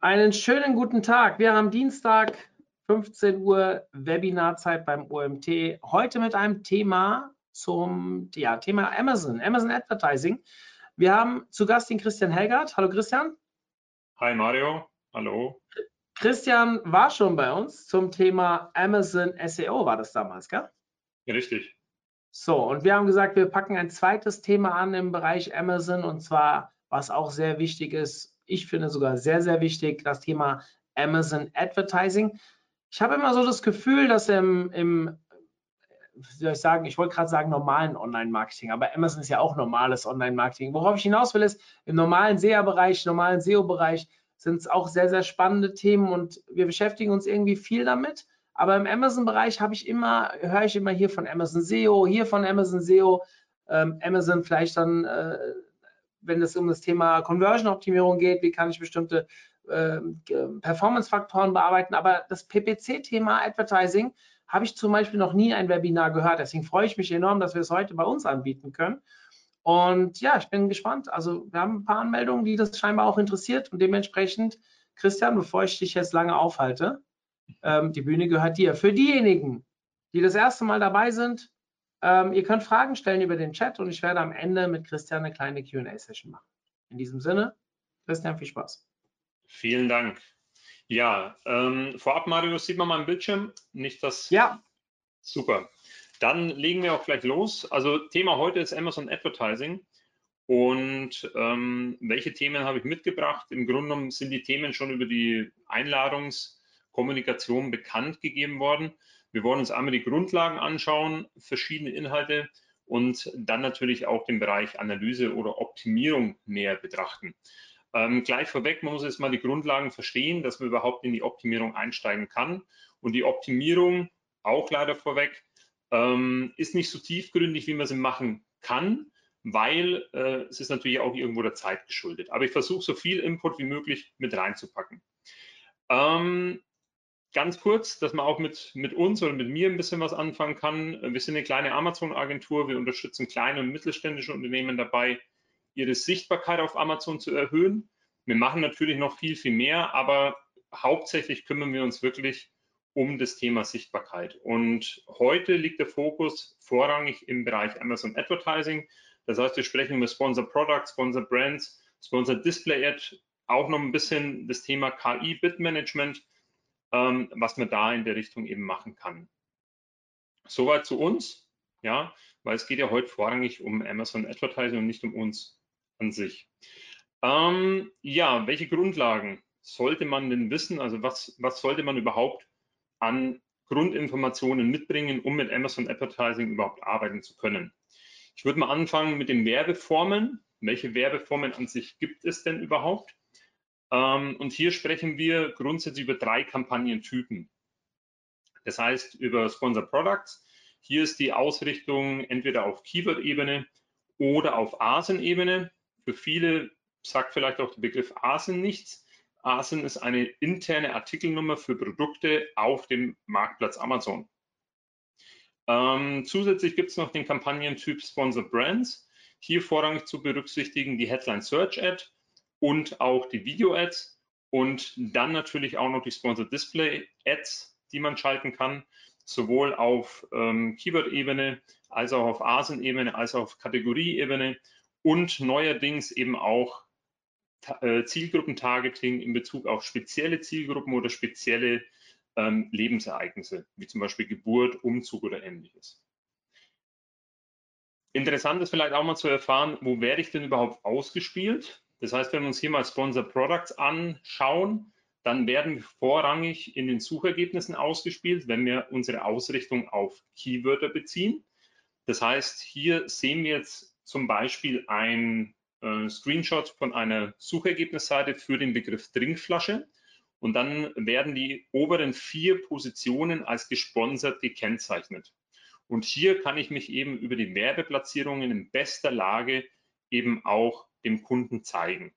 Einen schönen guten Tag. Wir haben Dienstag 15 Uhr Webinarzeit beim OMT. Heute mit einem Thema zum ja, Thema Amazon, Amazon Advertising. Wir haben zu Gast den Christian Helgert. Hallo Christian. Hi Mario. Hallo. Christian war schon bei uns zum Thema Amazon SEO, war das damals, gell? Ja, richtig. So, und wir haben gesagt, wir packen ein zweites Thema an im Bereich Amazon und zwar, was auch sehr wichtig ist, ich finde sogar sehr, sehr wichtig, das Thema Amazon Advertising. Ich habe immer so das Gefühl, dass im, im wie soll ich sagen, ich wollte gerade sagen normalen Online-Marketing, aber Amazon ist ja auch normales Online-Marketing. Worauf ich hinaus will, ist, im normalen SEA-Bereich, normalen SEO-Bereich sind es auch sehr, sehr spannende Themen und wir beschäftigen uns irgendwie viel damit. Aber im Amazon-Bereich habe ich immer, höre ich immer hier von Amazon SEO, hier von Amazon SEO, ähm, Amazon vielleicht dann äh, wenn es um das Thema Conversion-Optimierung geht, wie kann ich bestimmte äh, Performance-Faktoren bearbeiten. Aber das PPC-Thema Advertising habe ich zum Beispiel noch nie ein Webinar gehört. Deswegen freue ich mich enorm, dass wir es heute bei uns anbieten können. Und ja, ich bin gespannt. Also wir haben ein paar Anmeldungen, die das scheinbar auch interessiert. Und dementsprechend, Christian, bevor ich dich jetzt lange aufhalte, ähm, die Bühne gehört dir. Für diejenigen, die das erste Mal dabei sind, ähm, ihr könnt Fragen stellen über den Chat und ich werde am Ende mit Christian eine kleine QA-Session machen. In diesem Sinne, Christian, viel Spaß. Vielen Dank. Ja, ähm, vorab, Marius, sieht man meinen Bildschirm? Nicht das? Ja. Super. Dann legen wir auch gleich los. Also Thema heute ist Amazon Advertising. Und ähm, welche Themen habe ich mitgebracht? Im Grunde genommen sind die Themen schon über die Einladungskommunikation bekannt gegeben worden. Wir wollen uns einmal die Grundlagen anschauen, verschiedene Inhalte und dann natürlich auch den Bereich Analyse oder Optimierung näher betrachten. Ähm, gleich vorweg, man muss jetzt mal die Grundlagen verstehen, dass man überhaupt in die Optimierung einsteigen kann. Und die Optimierung, auch leider vorweg, ähm, ist nicht so tiefgründig, wie man sie machen kann, weil äh, es ist natürlich auch irgendwo der Zeit geschuldet. Aber ich versuche so viel Input wie möglich mit reinzupacken. Ähm, ganz kurz, dass man auch mit, mit uns oder mit mir ein bisschen was anfangen kann. Wir sind eine kleine Amazon-Agentur. Wir unterstützen kleine und mittelständische Unternehmen dabei, ihre Sichtbarkeit auf Amazon zu erhöhen. Wir machen natürlich noch viel, viel mehr, aber hauptsächlich kümmern wir uns wirklich um das Thema Sichtbarkeit. Und heute liegt der Fokus vorrangig im Bereich Amazon Advertising. Das heißt, wir sprechen über Sponsor Products, Sponsor Brands, Sponsor Display Ad, auch noch ein bisschen das Thema KI Bid Management ähm, was man da in der Richtung eben machen kann. Soweit zu uns, ja, weil es geht ja heute vorrangig um Amazon Advertising und nicht um uns an sich. Ähm, ja, welche Grundlagen sollte man denn wissen? Also was, was sollte man überhaupt an Grundinformationen mitbringen, um mit Amazon Advertising überhaupt arbeiten zu können? Ich würde mal anfangen mit den Werbeformen. Welche Werbeformen an sich gibt es denn überhaupt? Ähm, und hier sprechen wir grundsätzlich über drei Kampagnentypen. Das heißt, über Sponsor Products. Hier ist die Ausrichtung entweder auf Keyword-Ebene oder auf ASIN-Ebene. Für viele sagt vielleicht auch der Begriff ASIN nichts. ASIN ist eine interne Artikelnummer für Produkte auf dem Marktplatz Amazon. Ähm, zusätzlich gibt es noch den Kampagnentyp Sponsor Brands. Hier vorrangig zu berücksichtigen die Headline Search Ad und auch die Video-Ads und dann natürlich auch noch die Sponsor Display Ads, die man schalten kann, sowohl auf ähm, Keyword-Ebene als auch auf ASIN-Ebene, als auch auf Kategorie-Ebene und neuerdings eben auch äh, Zielgruppentargeting in Bezug auf spezielle Zielgruppen oder spezielle ähm, Lebensereignisse, wie zum Beispiel Geburt, Umzug oder ähnliches. Interessant ist vielleicht auch mal zu erfahren, wo werde ich denn überhaupt ausgespielt? Das heißt, wenn wir uns hier mal Sponsor Products anschauen, dann werden wir vorrangig in den Suchergebnissen ausgespielt, wenn wir unsere Ausrichtung auf Keywörter beziehen. Das heißt, hier sehen wir jetzt zum Beispiel ein äh, Screenshot von einer Suchergebnisseite für den Begriff Trinkflasche. Und dann werden die oberen vier Positionen als gesponsert gekennzeichnet. Und hier kann ich mich eben über die Werbeplatzierungen in bester Lage eben auch dem Kunden zeigen.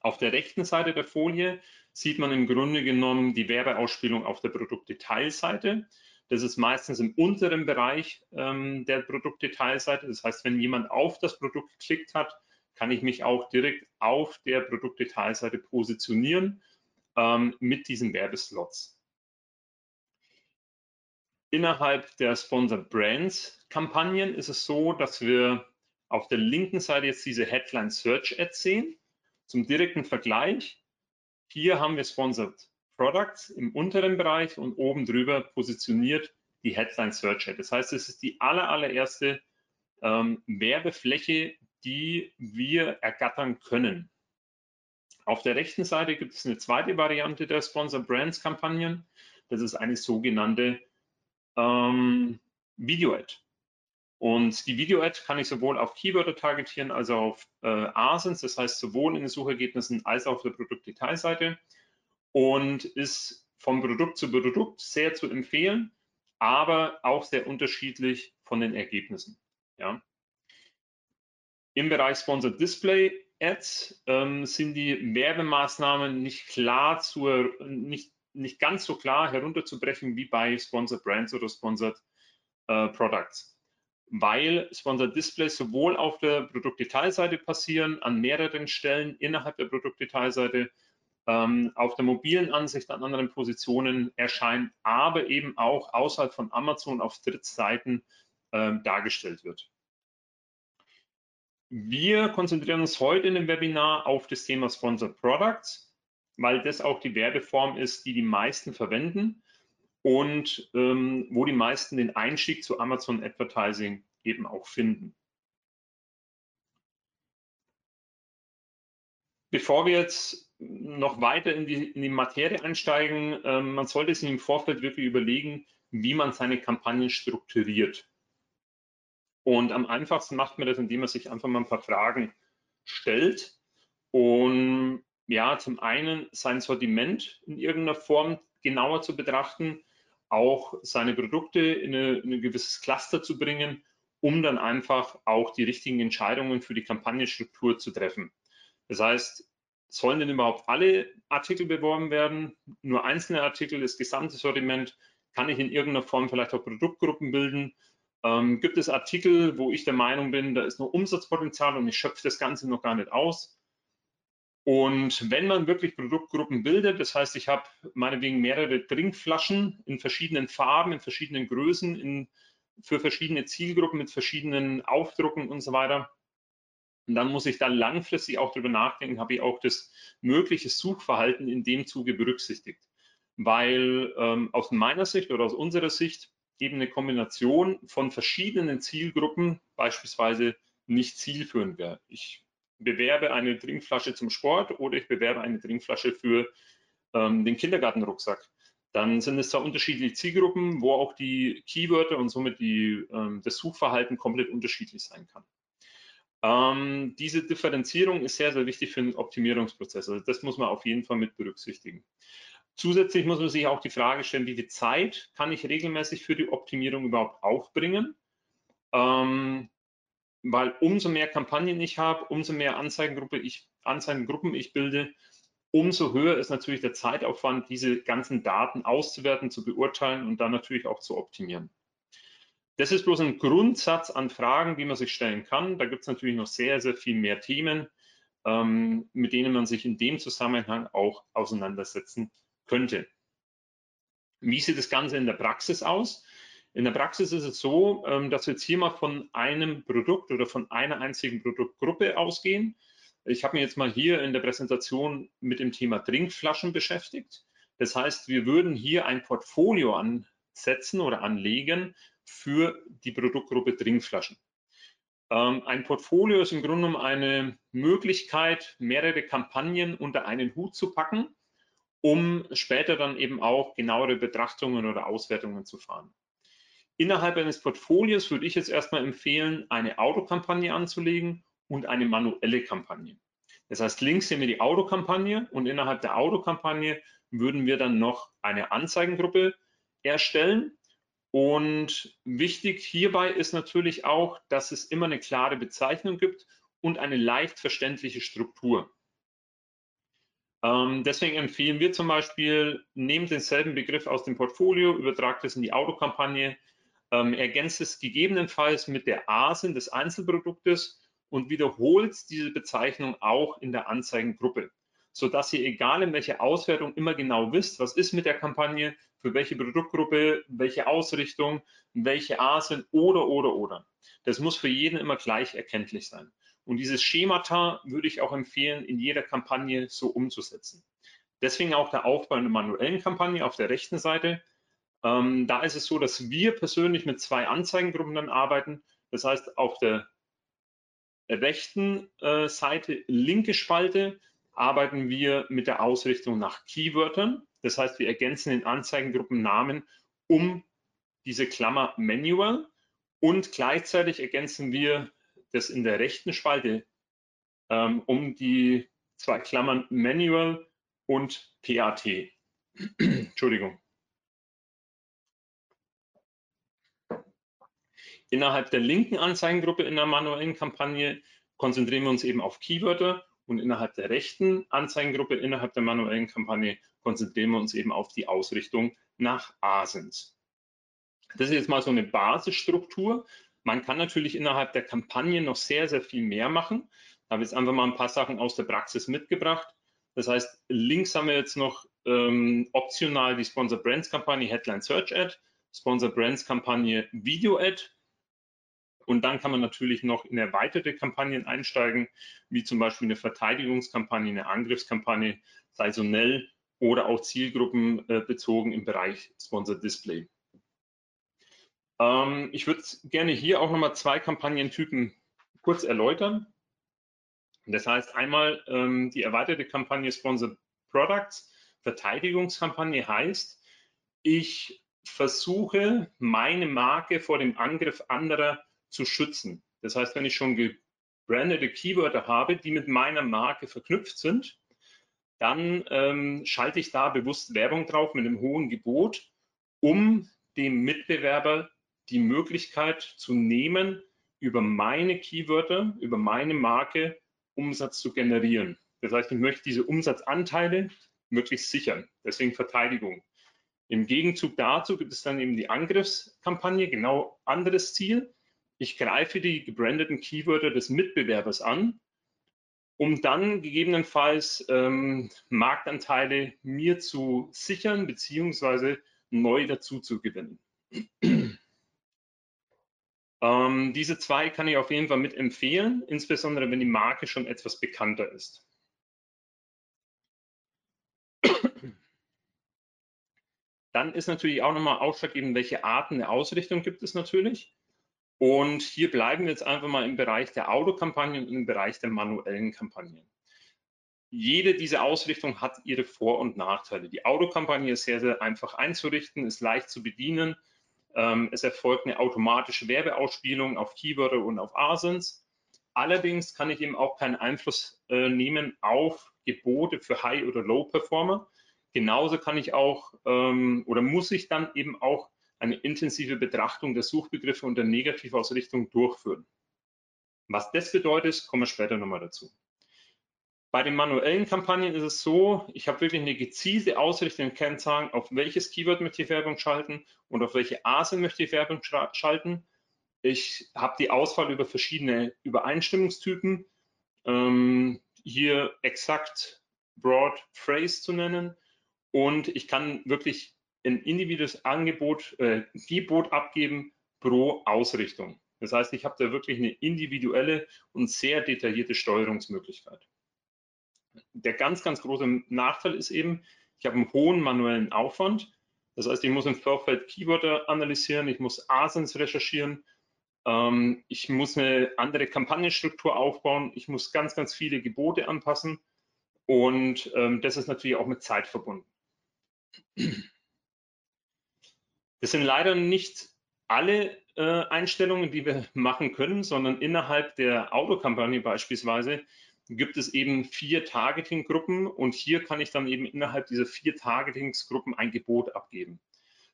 Auf der rechten Seite der Folie sieht man im Grunde genommen die Werbeausspielung auf der Produktdetailseite. Das ist meistens im unteren Bereich ähm, der Produktdetailseite. Das heißt, wenn jemand auf das Produkt geklickt hat, kann ich mich auch direkt auf der Produktdetailseite positionieren ähm, mit diesen Werbeslots. Innerhalb der Sponsored Brands Kampagnen ist es so, dass wir auf der linken Seite jetzt diese Headline Search Ads sehen. Zum direkten Vergleich. Hier haben wir Sponsored Products im unteren Bereich und oben drüber positioniert die Headline Search Ad. Das heißt, es ist die aller, allererste ähm, Werbefläche, die wir ergattern können. Auf der rechten Seite gibt es eine zweite Variante der Sponsor Brands Kampagnen. Das ist eine sogenannte ähm, Video-Ad. Und die Video-Ad kann ich sowohl auf Keywörter targetieren als auch auf äh, ASINs, das heißt sowohl in den Suchergebnissen als auch auf der Produktdetailseite und ist vom Produkt zu Produkt sehr zu empfehlen, aber auch sehr unterschiedlich von den Ergebnissen. Ja. Im Bereich Sponsored Display Ads ähm, sind die Werbemaßnahmen nicht klar zur, nicht, nicht ganz so klar herunterzubrechen wie bei Sponsored Brands oder Sponsored äh, Products. Weil Sponsored Displays sowohl auf der Produktdetailseite passieren, an mehreren Stellen innerhalb der Produktdetailseite, ähm, auf der mobilen Ansicht an anderen Positionen erscheint, aber eben auch außerhalb von Amazon auf Drittseiten äh, dargestellt wird. Wir konzentrieren uns heute in dem Webinar auf das Thema Sponsored Products, weil das auch die Werbeform ist, die die meisten verwenden und ähm, wo die meisten den Einstieg zu Amazon Advertising eben auch finden. Bevor wir jetzt noch weiter in die, in die Materie einsteigen, ähm, man sollte sich im Vorfeld wirklich überlegen, wie man seine Kampagnen strukturiert. Und am einfachsten macht man das, indem man sich einfach mal ein paar Fragen stellt und ja, zum einen sein Sortiment in irgendeiner Form genauer zu betrachten, auch seine Produkte in, eine, in ein gewisses Cluster zu bringen, um dann einfach auch die richtigen Entscheidungen für die Kampagnenstruktur zu treffen. Das heißt, sollen denn überhaupt alle Artikel beworben werden? Nur einzelne Artikel, das gesamte Sortiment? Kann ich in irgendeiner Form vielleicht auch Produktgruppen bilden? Ähm, gibt es Artikel, wo ich der Meinung bin, da ist noch Umsatzpotenzial und ich schöpfe das Ganze noch gar nicht aus? Und wenn man wirklich Produktgruppen bildet, das heißt, ich habe meinetwegen mehrere Trinkflaschen in verschiedenen Farben, in verschiedenen Größen, in, für verschiedene Zielgruppen mit verschiedenen Aufdrucken und so weiter, und dann muss ich dann langfristig auch darüber nachdenken, habe ich auch das mögliche Suchverhalten in dem Zuge berücksichtigt. Weil ähm, aus meiner Sicht oder aus unserer Sicht eben eine Kombination von verschiedenen Zielgruppen beispielsweise nicht zielführend wäre. Ich bewerbe eine Trinkflasche zum Sport oder ich bewerbe eine Trinkflasche für ähm, den Kindergartenrucksack. Dann sind es zwar unterschiedliche Zielgruppen, wo auch die Keywörter und somit die, ähm, das Suchverhalten komplett unterschiedlich sein kann. Ähm, diese Differenzierung ist sehr, sehr wichtig für den Optimierungsprozess. Also das muss man auf jeden Fall mit berücksichtigen. Zusätzlich muss man sich auch die Frage stellen, wie viel Zeit kann ich regelmäßig für die Optimierung überhaupt aufbringen? Ähm, weil umso mehr Kampagnen ich habe, umso mehr Anzeigengruppe ich, Anzeigengruppen ich bilde, umso höher ist natürlich der Zeitaufwand, diese ganzen Daten auszuwerten, zu beurteilen und dann natürlich auch zu optimieren. Das ist bloß ein Grundsatz an Fragen, die man sich stellen kann. Da gibt es natürlich noch sehr, sehr viel mehr Themen, ähm, mit denen man sich in dem Zusammenhang auch auseinandersetzen könnte. Wie sieht das Ganze in der Praxis aus? In der Praxis ist es so, ähm, dass wir jetzt hier mal von einem Produkt oder von einer einzigen Produktgruppe ausgehen. Ich habe mich jetzt mal hier in der Präsentation mit dem Thema Trinkflaschen beschäftigt. Das heißt, wir würden hier ein Portfolio ansetzen oder anlegen für die Produktgruppe Trinkflaschen. Ähm, ein Portfolio ist im Grunde genommen eine Möglichkeit, mehrere Kampagnen unter einen Hut zu packen um später dann eben auch genauere Betrachtungen oder Auswertungen zu fahren. Innerhalb eines Portfolios würde ich jetzt erstmal empfehlen, eine Autokampagne anzulegen und eine manuelle Kampagne. Das heißt, links sehen wir die Autokampagne und innerhalb der Autokampagne würden wir dann noch eine Anzeigengruppe erstellen. Und wichtig hierbei ist natürlich auch, dass es immer eine klare Bezeichnung gibt und eine leicht verständliche Struktur. Ähm, deswegen empfehlen wir zum Beispiel, nehmt denselben Begriff aus dem Portfolio, übertragt es in die Autokampagne, ähm, ergänzt es gegebenenfalls mit der ASIN des Einzelproduktes und wiederholt diese Bezeichnung auch in der Anzeigengruppe, sodass ihr egal in welcher Auswertung immer genau wisst, was ist mit der Kampagne, für welche Produktgruppe, welche Ausrichtung, welche A sind oder, oder, oder. Das muss für jeden immer gleich erkenntlich sein. Und dieses Schemata würde ich auch empfehlen, in jeder Kampagne so umzusetzen. Deswegen auch der Aufbau einer manuellen Kampagne auf der rechten Seite. Ähm, da ist es so, dass wir persönlich mit zwei Anzeigengruppen dann arbeiten. Das heißt, auf der rechten äh, Seite, linke Spalte, arbeiten wir mit der Ausrichtung nach Keywörtern. Das heißt, wir ergänzen den Anzeigengruppennamen um diese Klammer Manual und gleichzeitig ergänzen wir das in der rechten Spalte ähm, um die zwei Klammern Manual und PAT. Entschuldigung. Innerhalb der linken Anzeigengruppe in der manuellen Kampagne konzentrieren wir uns eben auf Keywörter und innerhalb der rechten Anzeigengruppe innerhalb der manuellen Kampagne konzentrieren wir uns eben auf die Ausrichtung nach Asens. Das ist jetzt mal so eine Basisstruktur. Man kann natürlich innerhalb der Kampagne noch sehr, sehr viel mehr machen. Da habe ich jetzt einfach mal ein paar Sachen aus der Praxis mitgebracht. Das heißt, links haben wir jetzt noch ähm, optional die Sponsor Brands Kampagne Headline Search Ad, Sponsor Brands Kampagne Video Ad. Und dann kann man natürlich noch in erweiterte Kampagnen einsteigen, wie zum Beispiel eine Verteidigungskampagne, eine Angriffskampagne, saisonell oder auch zielgruppenbezogen im Bereich Sponsor Display. Ähm, ich würde gerne hier auch nochmal zwei Kampagnentypen kurz erläutern. Das heißt einmal ähm, die erweiterte Kampagne Sponsor Products. Verteidigungskampagne heißt, ich versuche meine Marke vor dem Angriff anderer zu schützen. Das heißt, wenn ich schon gebrandete Keywörter habe, die mit meiner Marke verknüpft sind, dann ähm, schalte ich da bewusst Werbung drauf mit einem hohen Gebot, um dem Mitbewerber die Möglichkeit zu nehmen, über meine Keywörter, über meine Marke Umsatz zu generieren. Das heißt, ich möchte diese Umsatzanteile möglichst sichern. Deswegen Verteidigung. Im Gegenzug dazu gibt es dann eben die Angriffskampagne, genau anderes Ziel. Ich greife die gebrandeten Keywörter des Mitbewerbers an, um dann gegebenenfalls ähm, Marktanteile mir zu sichern beziehungsweise neu dazu zu gewinnen. Ähm, diese zwei kann ich auf jeden Fall mit empfehlen, insbesondere wenn die Marke schon etwas bekannter ist. Dann ist natürlich auch nochmal ausschlaggebend, welche Arten der Ausrichtung gibt es natürlich. Und hier bleiben wir jetzt einfach mal im Bereich der Autokampagnen und im Bereich der manuellen Kampagnen. Jede dieser Ausrichtungen hat ihre Vor- und Nachteile. Die Autokampagne ist sehr, sehr einfach einzurichten, ist leicht zu bedienen, ähm, es erfolgt eine automatische Werbeausspielung auf Keywörter und auf Asins. Allerdings kann ich eben auch keinen Einfluss äh, nehmen auf Gebote für High- oder Low-Performer. Genauso kann ich auch ähm, oder muss ich dann eben auch eine intensive Betrachtung der Suchbegriffe und der Negativausrichtung durchführen. Was das bedeutet, kommen wir später nochmal dazu. Bei den manuellen Kampagnen ist es so, ich habe wirklich eine gezielte Ausrichtung in Kennzahlen, auf welches Keyword möchte ich Werbung schalten und auf welche ASIN möchte ich Werbung schalten. Ich habe die Auswahl über verschiedene Übereinstimmungstypen. Ähm, hier exakt Broad Phrase zu nennen. Und ich kann wirklich ein individuelles Angebot, äh, Gebot abgeben pro Ausrichtung. Das heißt, ich habe da wirklich eine individuelle und sehr detaillierte Steuerungsmöglichkeit der ganz, ganz große Nachteil ist eben, ich habe einen hohen manuellen Aufwand. Das heißt, ich muss im Vorfeld Keywörter analysieren, ich muss ASINs recherchieren, ähm, ich muss eine andere Kampagnenstruktur aufbauen, ich muss ganz, ganz viele Gebote anpassen und ähm, das ist natürlich auch mit Zeit verbunden. Das sind leider nicht alle äh, Einstellungen, die wir machen können, sondern innerhalb der Autokampagne beispielsweise gibt es eben vier Targeting-Gruppen und hier kann ich dann eben innerhalb dieser vier Targetingsgruppen ein Gebot abgeben.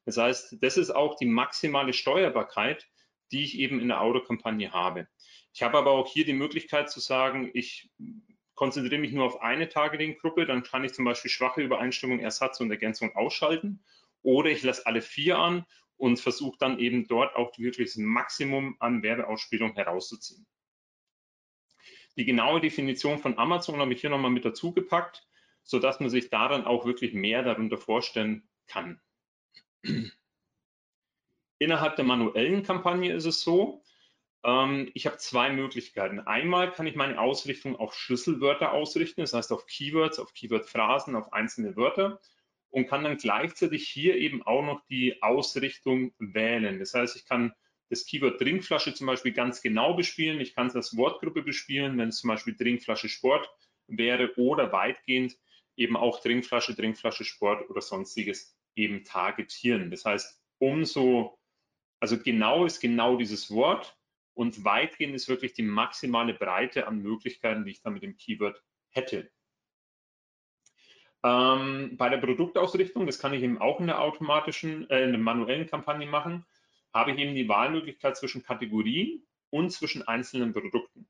Das heißt, das ist auch die maximale Steuerbarkeit, die ich eben in der Autokampagne habe. Ich habe aber auch hier die Möglichkeit zu sagen, ich konzentriere mich nur auf eine Targeting-Gruppe, dann kann ich zum Beispiel schwache Übereinstimmung, Ersatz und Ergänzung ausschalten oder ich lasse alle vier an und versuche dann eben dort auch wirklich das Maximum an Werbeausspielung herauszuziehen. Die genaue Definition von Amazon habe ich hier nochmal mit dazu gepackt, sodass man sich da dann auch wirklich mehr darunter vorstellen kann. Innerhalb der manuellen Kampagne ist es so, ähm, ich habe zwei Möglichkeiten. Einmal kann ich meine Ausrichtung auf Schlüsselwörter ausrichten, das heißt auf Keywords, auf Keywordphrasen, auf einzelne Wörter und kann dann gleichzeitig hier eben auch noch die Ausrichtung wählen. Das heißt, ich kann das Keyword Trinkflasche zum Beispiel ganz genau bespielen. Ich kann es als Wortgruppe bespielen, wenn es zum Beispiel Trinkflasche Sport wäre oder weitgehend eben auch Trinkflasche, Trinkflasche Sport oder sonstiges eben targetieren. Das heißt, umso, also genau ist genau dieses Wort und weitgehend ist wirklich die maximale Breite an Möglichkeiten, die ich da mit dem Keyword hätte. Ähm, bei der Produktausrichtung, das kann ich eben auch in der automatischen, äh, in der manuellen Kampagne machen, habe ich eben die Wahlmöglichkeit zwischen Kategorien und zwischen einzelnen Produkten.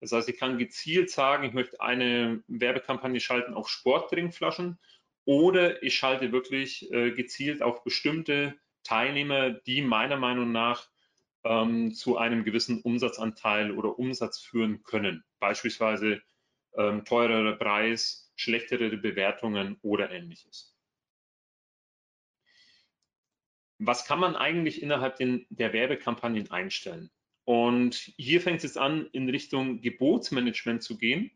Das heißt, ich kann gezielt sagen, ich möchte eine Werbekampagne schalten auf Sporttrinkflaschen oder ich schalte wirklich äh, gezielt auf bestimmte Teilnehmer, die meiner Meinung nach ähm, zu einem gewissen Umsatzanteil oder Umsatz führen können. Beispielsweise ähm, teurerer Preis, schlechtere Bewertungen oder ähnliches. Was kann man eigentlich innerhalb den, der Werbekampagnen einstellen? Und hier fängt es jetzt an, in Richtung Gebotsmanagement zu gehen.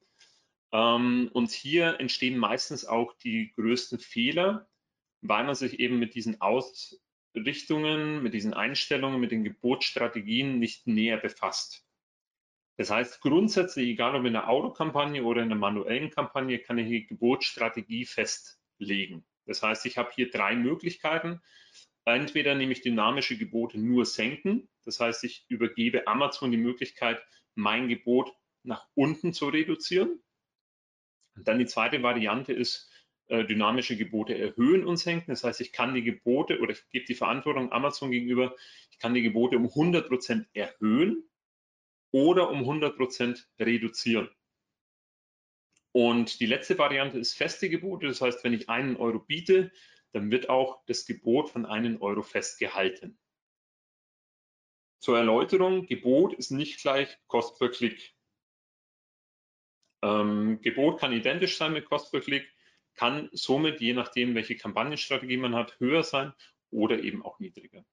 Ähm, und hier entstehen meistens auch die größten Fehler, weil man sich eben mit diesen Ausrichtungen, mit diesen Einstellungen, mit den Gebotsstrategien nicht näher befasst. Das heißt, grundsätzlich, egal ob in der Autokampagne oder in der manuellen Kampagne, kann ich die Gebotsstrategie festlegen. Das heißt, ich habe hier drei Möglichkeiten. Entweder nehme ich dynamische Gebote nur senken, das heißt, ich übergebe Amazon die Möglichkeit, mein Gebot nach unten zu reduzieren. Und dann die zweite Variante ist, äh, dynamische Gebote erhöhen und senken. Das heißt, ich kann die Gebote oder ich gebe die Verantwortung Amazon gegenüber, ich kann die Gebote um 100 Prozent erhöhen oder um 100 Prozent reduzieren. Und die letzte Variante ist feste Gebote. Das heißt, wenn ich einen Euro biete, dann wird auch das Gebot von einem Euro festgehalten. Zur Erläuterung, Gebot ist nicht gleich Kost per Klick. Ähm, Gebot kann identisch sein mit Kost per Klick, kann somit, je nachdem, welche Kampagnenstrategie man hat, höher sein oder eben auch niedriger.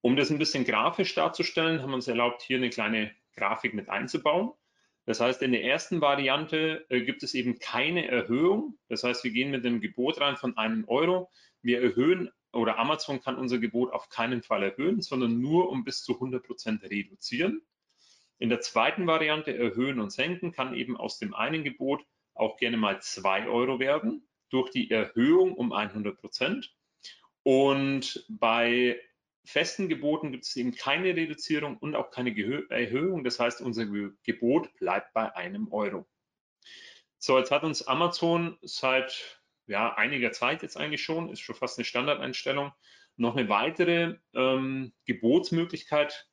Um das ein bisschen grafisch darzustellen, haben wir uns erlaubt, hier eine kleine Grafik mit einzubauen. Das heißt, in der ersten Variante äh, gibt es eben keine Erhöhung. Das heißt, wir gehen mit dem Gebot rein von einem Euro. Wir erhöhen oder Amazon kann unser Gebot auf keinen Fall erhöhen, sondern nur um bis zu 100 Prozent reduzieren. In der zweiten Variante erhöhen und senken kann eben aus dem einen Gebot auch gerne mal 2 Euro werden durch die Erhöhung um 100 Prozent. Und bei festen Geboten gibt es eben keine Reduzierung und auch keine Erhöhung. Das heißt, unser Gebot bleibt bei einem Euro. So, jetzt hat uns Amazon seit ja, einiger Zeit jetzt eigentlich schon, ist schon fast eine Standardeinstellung, noch eine weitere ähm, Gebotsmöglichkeit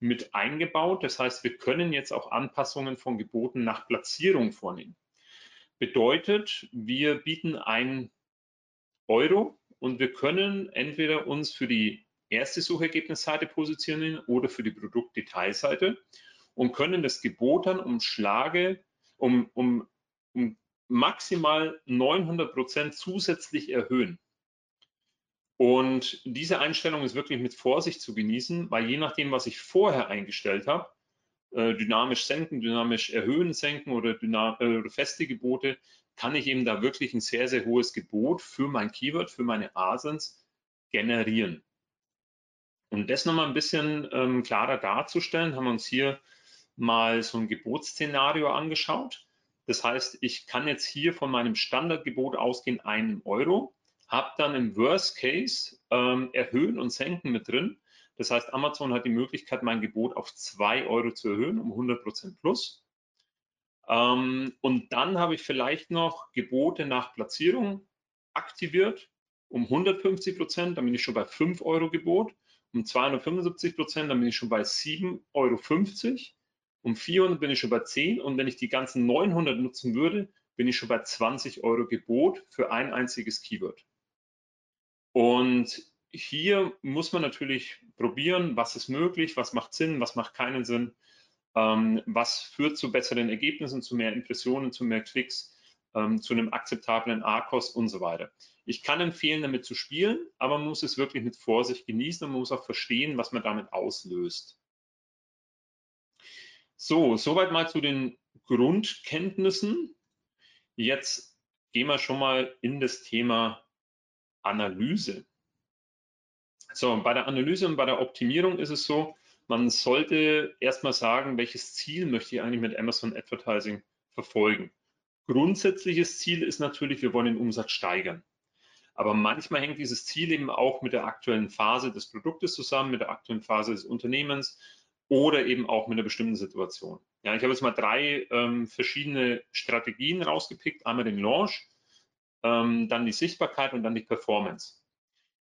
mit eingebaut. Das heißt, wir können jetzt auch Anpassungen von Geboten nach Platzierung vornehmen. Bedeutet, wir bieten ein Euro und wir können entweder uns für die erste Suchergebnisseite positionieren oder für die Produktdetailseite und können das Gebot dann um Schlage, um, um, um maximal 900 Prozent zusätzlich erhöhen. Und diese Einstellung ist wirklich mit Vorsicht zu genießen, weil je nachdem, was ich vorher eingestellt habe, äh, dynamisch senken, dynamisch erhöhen, senken oder, äh, oder feste Gebote, kann ich eben da wirklich ein sehr, sehr hohes Gebot für mein Keyword, für meine ASINs generieren. Um das nochmal ein bisschen ähm, klarer darzustellen, haben wir uns hier mal so ein Gebotsszenario angeschaut. Das heißt, ich kann jetzt hier von meinem Standardgebot ausgehen, einen Euro, habe dann im Worst Case ähm, Erhöhen und Senken mit drin. Das heißt, Amazon hat die Möglichkeit, mein Gebot auf 2 Euro zu erhöhen, um 100 Prozent plus. Ähm, und dann habe ich vielleicht noch Gebote nach Platzierung aktiviert um 150 Prozent, dann bin ich schon bei 5 Euro Gebot um 275 Prozent, dann bin ich schon bei 7,50 Euro. Um 400 bin ich schon bei 10 und wenn ich die ganzen 900 nutzen würde, bin ich schon bei 20 Euro Gebot für ein einziges Keyword. Und hier muss man natürlich probieren, was ist möglich, was macht Sinn, was macht keinen Sinn. Ähm, was führt zu besseren Ergebnissen, zu mehr Impressionen, zu mehr Klicks, ähm, zu einem akzeptablen ARCOS und so weiter. Ich kann empfehlen, damit zu spielen, aber man muss es wirklich mit Vorsicht genießen und man muss auch verstehen, was man damit auslöst. So, soweit mal zu den Grundkenntnissen. Jetzt gehen wir schon mal in das Thema Analyse. So, bei der Analyse und bei der Optimierung ist es so, man sollte erstmal sagen, welches Ziel möchte ich eigentlich mit Amazon Advertising verfolgen. Grundsätzliches Ziel ist natürlich, wir wollen den Umsatz steigern. Aber manchmal hängt dieses Ziel eben auch mit der aktuellen Phase des Produktes zusammen, mit der aktuellen Phase des Unternehmens oder eben auch mit einer bestimmten Situation. Ja, ich habe jetzt mal drei ähm, verschiedene Strategien rausgepickt. Einmal den Launch, ähm, dann die Sichtbarkeit und dann die Performance.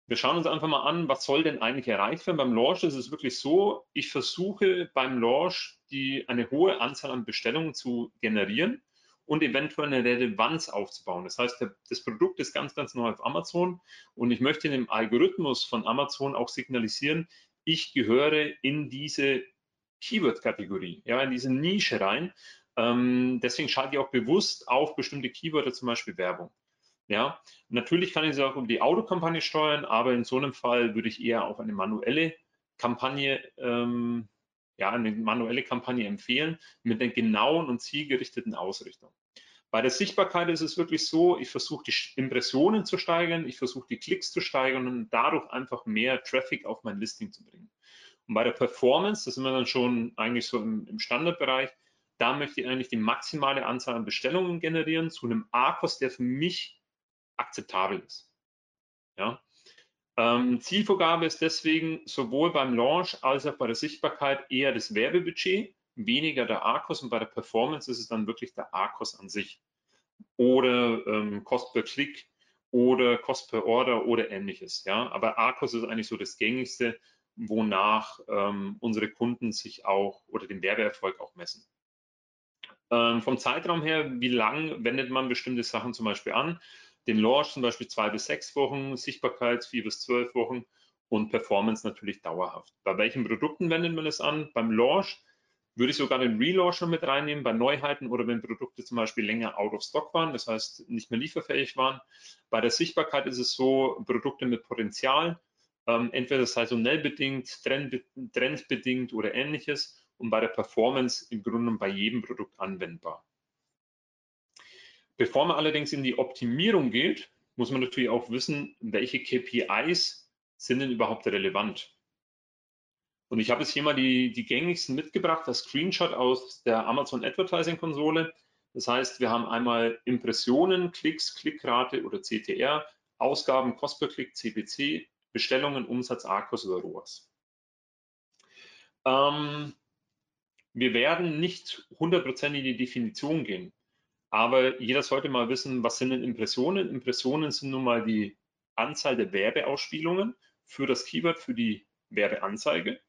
Wir schauen uns einfach mal an, was soll denn eigentlich erreicht werden. Beim Launch ist es wirklich so, ich versuche beim Launch die, eine hohe Anzahl an Bestellungen zu generieren und eventuell eine Relevanz aufzubauen. Das heißt, der, das Produkt ist ganz, ganz neu auf Amazon und ich möchte dem Algorithmus von Amazon auch signalisieren, ich gehöre in diese Keyword-Kategorie, ja, in diese Nische rein. Ähm, deswegen schalte ich auch bewusst auf bestimmte Keywörter, zum Beispiel Werbung. Ja, natürlich kann ich sie auch über die Autokampagne steuern, aber in so einem Fall würde ich eher auch eine manuelle Kampagne, ähm, ja, eine manuelle Kampagne empfehlen mit einer genauen und zielgerichteten Ausrichtung. Bei der Sichtbarkeit ist es wirklich so, ich versuche die Impressionen zu steigern, ich versuche die Klicks zu steigern und dadurch einfach mehr Traffic auf mein Listing zu bringen. Und bei der Performance, das sind wir dann schon eigentlich so im, im Standardbereich, da möchte ich eigentlich die maximale Anzahl an Bestellungen generieren zu einem A-Kost, der für mich akzeptabel ist. Ja? Ähm, Zielvorgabe ist deswegen sowohl beim Launch als auch bei der Sichtbarkeit eher das Werbebudget, weniger der ARCOS und bei der Performance ist es dann wirklich der ARCOS an sich oder ähm, Cost per Klick oder Cost per Order oder ähnliches. Ja? Aber ARCOS ist eigentlich so das gängigste, wonach ähm, unsere Kunden sich auch oder den Werbeerfolg auch messen. Ähm, vom Zeitraum her, wie lang wendet man bestimmte Sachen zum Beispiel an? Den Launch zum Beispiel zwei bis sechs Wochen, Sichtbarkeit vier bis zwölf Wochen und Performance natürlich dauerhaft. Bei welchen Produkten wendet man es an? Beim Launch würde ich sogar den Relaunch noch mit reinnehmen, bei Neuheiten oder wenn Produkte zum Beispiel länger out of stock waren, das heißt nicht mehr lieferfähig waren. Bei der Sichtbarkeit ist es so, Produkte mit Potenzial, ähm, entweder saisonell bedingt, trend, trendbedingt oder ähnliches und bei der Performance im Grunde bei jedem Produkt anwendbar. Bevor man allerdings in die Optimierung geht, muss man natürlich auch wissen, welche KPIs sind denn überhaupt relevant. Und ich habe jetzt hier mal die, die gängigsten mitgebracht, das Screenshot aus der Amazon Advertising Konsole. Das heißt, wir haben einmal Impressionen, Klicks, Klickrate oder CTR, Ausgaben, Cost per Klick, CPC, Bestellungen, Umsatz, ARCOS oder ROAS. Ähm, wir werden nicht 100% in die Definition gehen. Aber jeder sollte mal wissen, was sind denn Impressionen? Impressionen sind nun mal die Anzahl der Werbeausspielungen für das Keyword, für die Werbeanzeige.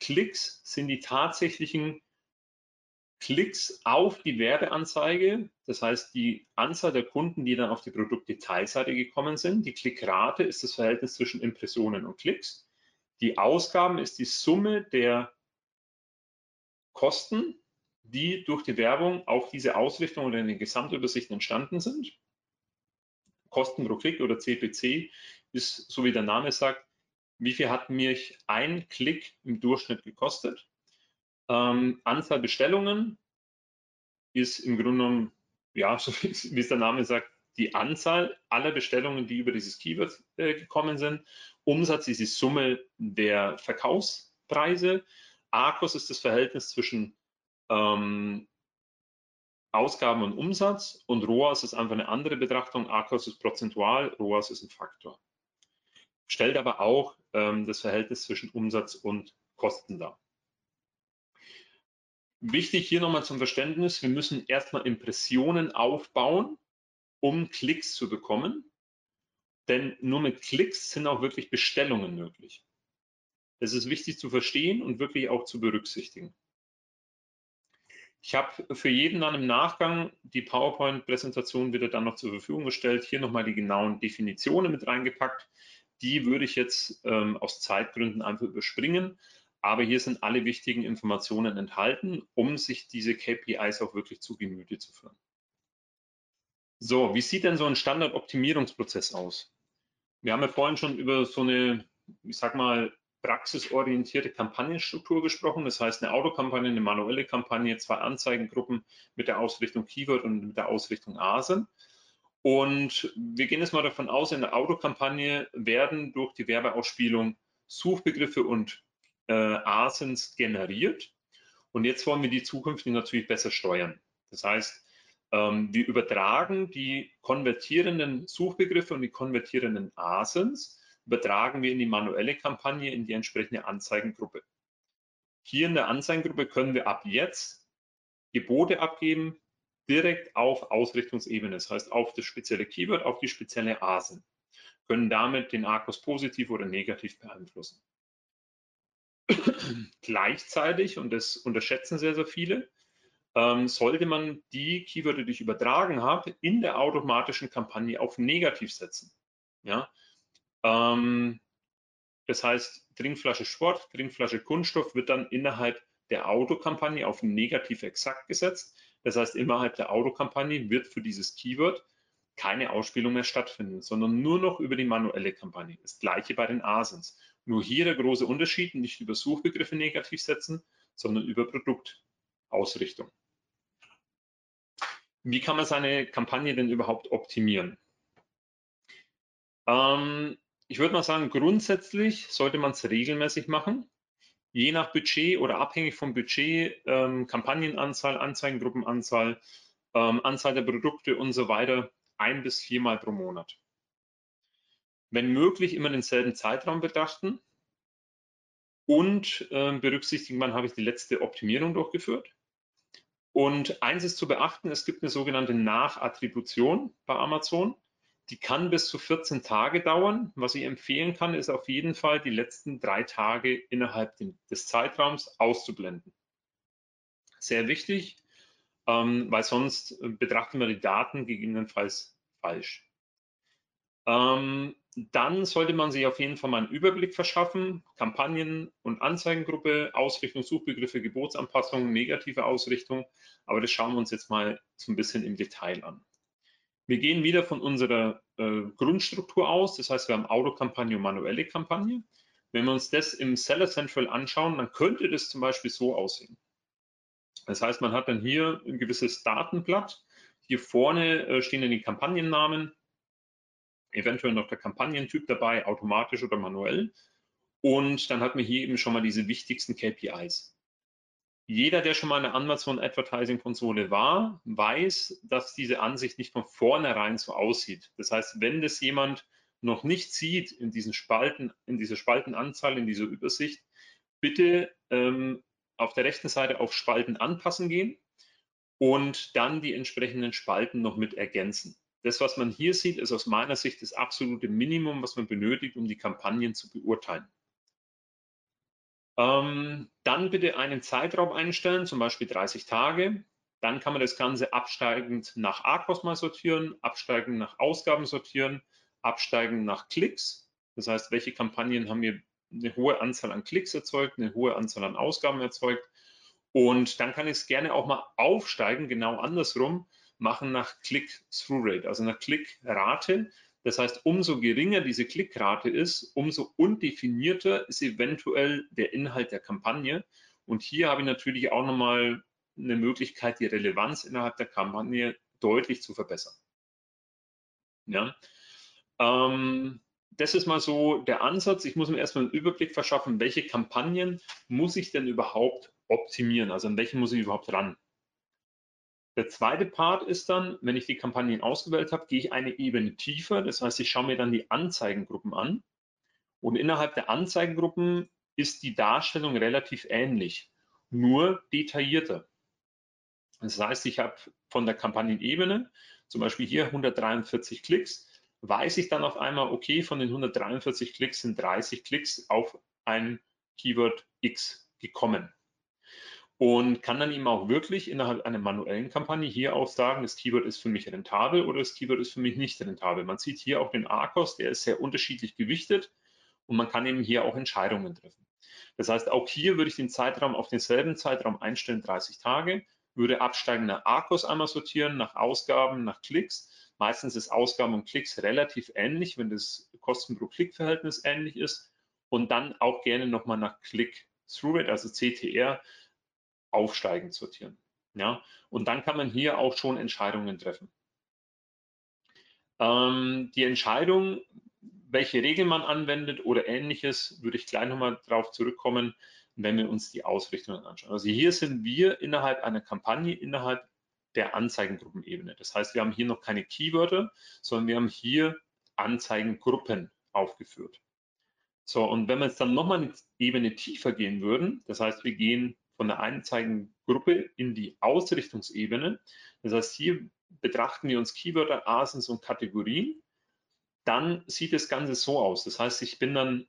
Klicks sind die tatsächlichen Klicks auf die Werbeanzeige, das heißt die Anzahl der Kunden, die dann auf die Produktdetailseite gekommen sind. Die Klickrate ist das Verhältnis zwischen Impressionen und Klicks. Die Ausgaben ist die Summe der Kosten die durch die Werbung auf diese Ausrichtung oder in den Gesamtübersichten entstanden sind. Kosten pro Klick oder CPC ist, so wie der Name sagt, wie viel hat mich ein Klick im Durchschnitt gekostet. Ähm, Anzahl Bestellungen ist im Grunde genommen, ja, so wie, es der Name sagt, die Anzahl aller Bestellungen, die über dieses Keyword äh, gekommen sind. Umsatz ist die Summe der Verkaufspreise. ARCOS ist das Verhältnis zwischen ähm, Ausgaben und Umsatz und ROAS ist einfach eine andere Betrachtung. ACOS ist prozentual, ROAS ist ein Faktor. Stellt aber auch ähm, das Verhältnis zwischen Umsatz und Kosten dar. Wichtig hier nochmal zum Verständnis, wir müssen erstmal Impressionen aufbauen, um Klicks zu bekommen. Denn nur mit Klicks sind auch wirklich Bestellungen möglich. Das ist wichtig zu verstehen und wirklich auch zu berücksichtigen. Ich habe für jeden dann im Nachgang die PowerPoint-Präsentation wieder dann noch zur Verfügung gestellt. Hier nochmal die genauen Definitionen mit reingepackt. Die würde ich jetzt ähm, aus Zeitgründen einfach überspringen. Aber hier sind alle wichtigen Informationen enthalten, um sich diese KPIs auch wirklich zu Gemüte zu führen. So, wie sieht denn so ein Standardoptimierungsprozess aus? Wir haben ja vorhin schon über so eine, ich sag mal, praxisorientierte Kampagnenstruktur gesprochen. Das heißt, eine Autokampagne, eine manuelle Kampagne, zwei Anzeigengruppen mit der Ausrichtung Keyword und mit der Ausrichtung ASIN. Und wir gehen jetzt mal davon aus, in der Autokampagne werden durch die Werbeausspielung Suchbegriffe und äh, ASINs generiert. Und jetzt wollen wir die zukünftig natürlich besser steuern. Das heißt, ähm, wir übertragen die konvertierenden Suchbegriffe und die konvertierenden ASINs, übertragen wir in die manuelle Kampagne, in die entsprechende Anzeigengruppe. Hier in der Anzeigengruppe können wir ab jetzt Gebote abgeben, direkt auf Ausrichtungsebene, das heißt auf das spezielle Keyword, auf die spezielle ASIN, können damit den Arcos positiv oder negativ beeinflussen. Gleichzeitig, und das unterschätzen sehr, sehr viele, ähm, sollte man die Keywörter, die ich übertragen habe, in der automatischen Kampagne auf negativ setzen. Ja? Ähm, das heißt, Trinkflasche Sport, Trinkflasche Kunststoff wird dann innerhalb der Autokampagne auf negativ exakt gesetzt. Das heißt, innerhalb der Autokampagne wird für dieses Keyword keine Ausspielung mehr stattfinden, sondern nur noch über die manuelle Kampagne. Das gleiche bei den ASINs. Nur hier der große Unterschied, nicht über Suchbegriffe negativ setzen, sondern über Produktausrichtung. Wie kann man seine Kampagne denn überhaupt optimieren? Ähm, ich würde mal sagen, grundsätzlich sollte man es regelmäßig machen. Je nach Budget oder abhängig vom Budget, ähm, Kampagnenanzahl, Anzeigengruppenanzahl, ähm, Anzahl der Produkte und so weiter, ein bis viermal pro Monat. Wenn möglich, immer denselben Zeitraum betrachten und äh, berücksichtigen, wann habe ich die letzte Optimierung durchgeführt. Und eins ist zu beachten, es gibt eine sogenannte Nachattribution bei Amazon. Die kann bis zu 14 Tage dauern. Was ich empfehlen kann, ist auf jeden Fall die letzten drei Tage innerhalb des Zeitraums auszublenden. Sehr wichtig, ähm, weil sonst betrachten wir die Daten gegebenenfalls falsch. Ähm, dann sollte man sich auf jeden Fall mal einen Überblick verschaffen. Kampagnen- und Anzeigengruppe, Ausrichtung, Suchbegriffe, Gebotsanpassung, negative Ausrichtung. Aber das schauen wir uns jetzt mal so ein bisschen im Detail an. Wir gehen wieder von unserer äh, Grundstruktur aus. Das heißt, wir haben Autokampagne und manuelle Kampagne. Wenn wir uns das im Seller Central anschauen, dann könnte das zum Beispiel so aussehen. Das heißt, man hat dann hier ein gewisses Datenblatt. Hier vorne äh, stehen dann die Kampagnennamen, eventuell noch der Kampagnentyp dabei, automatisch oder manuell. Und dann hat man hier eben schon mal diese wichtigsten KPIs. Jeder, der schon mal in der Amazon Advertising Konsole war, weiß, dass diese Ansicht nicht von vornherein so aussieht. Das heißt, wenn das jemand noch nicht sieht in diesen Spalten, in dieser Spaltenanzahl, in dieser Übersicht, bitte ähm, auf der rechten Seite auf Spalten anpassen gehen und dann die entsprechenden Spalten noch mit ergänzen. Das, was man hier sieht, ist aus meiner Sicht das absolute Minimum, was man benötigt, um die Kampagnen zu beurteilen. Ähm, dann bitte einen Zeitraum einstellen, zum Beispiel 30 Tage. Dann kann man das Ganze absteigend nach ARCOS mal sortieren, absteigend nach Ausgaben sortieren, absteigend nach Klicks. Das heißt, welche Kampagnen haben mir eine hohe Anzahl an Klicks erzeugt, eine hohe Anzahl an Ausgaben erzeugt. Und dann kann ich es gerne auch mal aufsteigen, genau andersrum machen nach Click-Through-Rate, also nach Klickrate. Das heißt, umso geringer diese Klickrate ist, umso undefinierter ist eventuell der Inhalt der Kampagne. Und hier habe ich natürlich auch nochmal eine Möglichkeit, die Relevanz innerhalb der Kampagne deutlich zu verbessern. Ja. Ähm, das ist mal so der Ansatz. Ich muss mir erstmal einen Überblick verschaffen, welche Kampagnen muss ich denn überhaupt optimieren? Also an welche muss ich überhaupt ran? Der zweite Part ist dann, wenn ich die Kampagnen ausgewählt habe, gehe ich eine Ebene tiefer. Das heißt, ich schaue mir dann die Anzeigengruppen an. Und innerhalb der Anzeigengruppen ist die Darstellung relativ ähnlich, nur detaillierter. Das heißt, ich habe von der Kampagnenebene, zum Beispiel hier 143 Klicks, weiß ich dann auf einmal, okay, von den 143 Klicks sind 30 Klicks auf ein Keyword X gekommen und kann dann eben auch wirklich innerhalb einer manuellen Kampagne hier auch sagen, das Keyword ist für mich rentabel oder das Keyword ist für mich nicht rentabel. Man sieht hier auch den ARCOS, der ist sehr unterschiedlich gewichtet und man kann eben hier auch Entscheidungen treffen. Das heißt, auch hier würde ich den Zeitraum auf denselben Zeitraum einstellen, 30 Tage, würde absteigende Akkus einmal sortieren nach Ausgaben, nach Klicks. Meistens ist Ausgaben und Klicks relativ ähnlich, wenn das Kosten pro Klick-Verhältnis ähnlich ist. Und dann auch gerne nochmal nach Click-Through-Rate, also CTR, aufsteigend sortieren. Ja? Und dann kann man hier auch schon Entscheidungen treffen. Ähm, die Entscheidung, welche Regeln man anwendet oder ähnliches, würde ich gleich nochmal darauf zurückkommen, wenn wir uns die Ausrichtungen anschauen. Also hier sind wir innerhalb einer Kampagne, innerhalb der Anzeigengruppenebene. Das heißt, wir haben hier noch keine Keywörter, sondern wir haben hier Anzeigengruppen aufgeführt. So, und wenn wir jetzt dann nochmal eine Ebene tiefer gehen würden, das heißt, wir gehen von der Anzeigengruppe in die Ausrichtungsebene, das heißt, hier betrachten wir uns Keywörter, Asens und Kategorien dann sieht das Ganze so aus. Das heißt, ich bin dann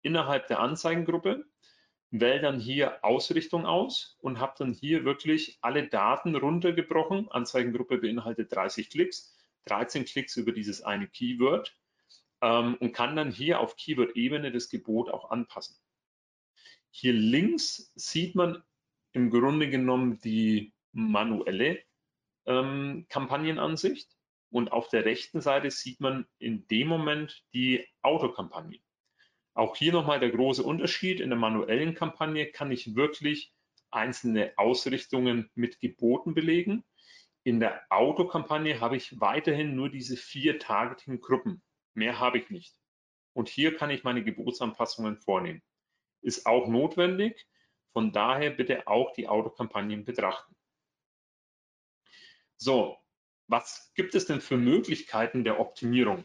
innerhalb der Anzeigengruppe, wähle dann hier Ausrichtung aus und habe dann hier wirklich alle Daten runtergebrochen. Anzeigengruppe beinhaltet 30 Klicks, 13 Klicks über dieses eine Keyword ähm, und kann dann hier auf Keyword-Ebene das Gebot auch anpassen. Hier links sieht man im Grunde genommen die manuelle ähm, Kampagnenansicht. Und auf der rechten Seite sieht man in dem Moment die Autokampagne. Auch hier nochmal der große Unterschied. In der manuellen Kampagne kann ich wirklich einzelne Ausrichtungen mit Geboten belegen. In der Autokampagne habe ich weiterhin nur diese vier Targeting-Gruppen. Mehr habe ich nicht. Und hier kann ich meine Gebotsanpassungen vornehmen. Ist auch notwendig. Von daher bitte auch die Autokampagnen betrachten. So, was gibt es denn für Möglichkeiten der Optimierung?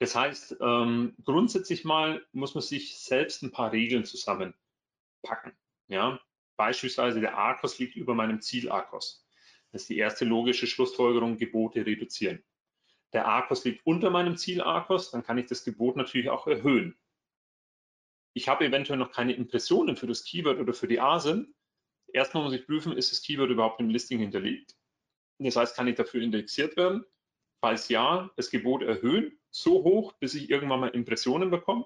Das heißt, ähm, grundsätzlich mal muss man sich selbst ein paar Regeln zusammenpacken. Ja? Beispielsweise der ARCOS liegt über meinem Ziel-ARCOS. Das ist die erste logische Schlussfolgerung, Gebote reduzieren. Der ARCOS liegt unter meinem Ziel-ARCOS, dann kann ich das Gebot natürlich auch erhöhen. Ich habe eventuell noch keine Impressionen für das Keyword oder für die ASIN. Erstmal muss ich prüfen, ist das Keyword überhaupt im Listing hinterlegt? Das heißt, kann ich dafür indexiert werden? Falls ja, das Gebot erhöhen, so hoch, bis ich irgendwann mal Impressionen bekomme,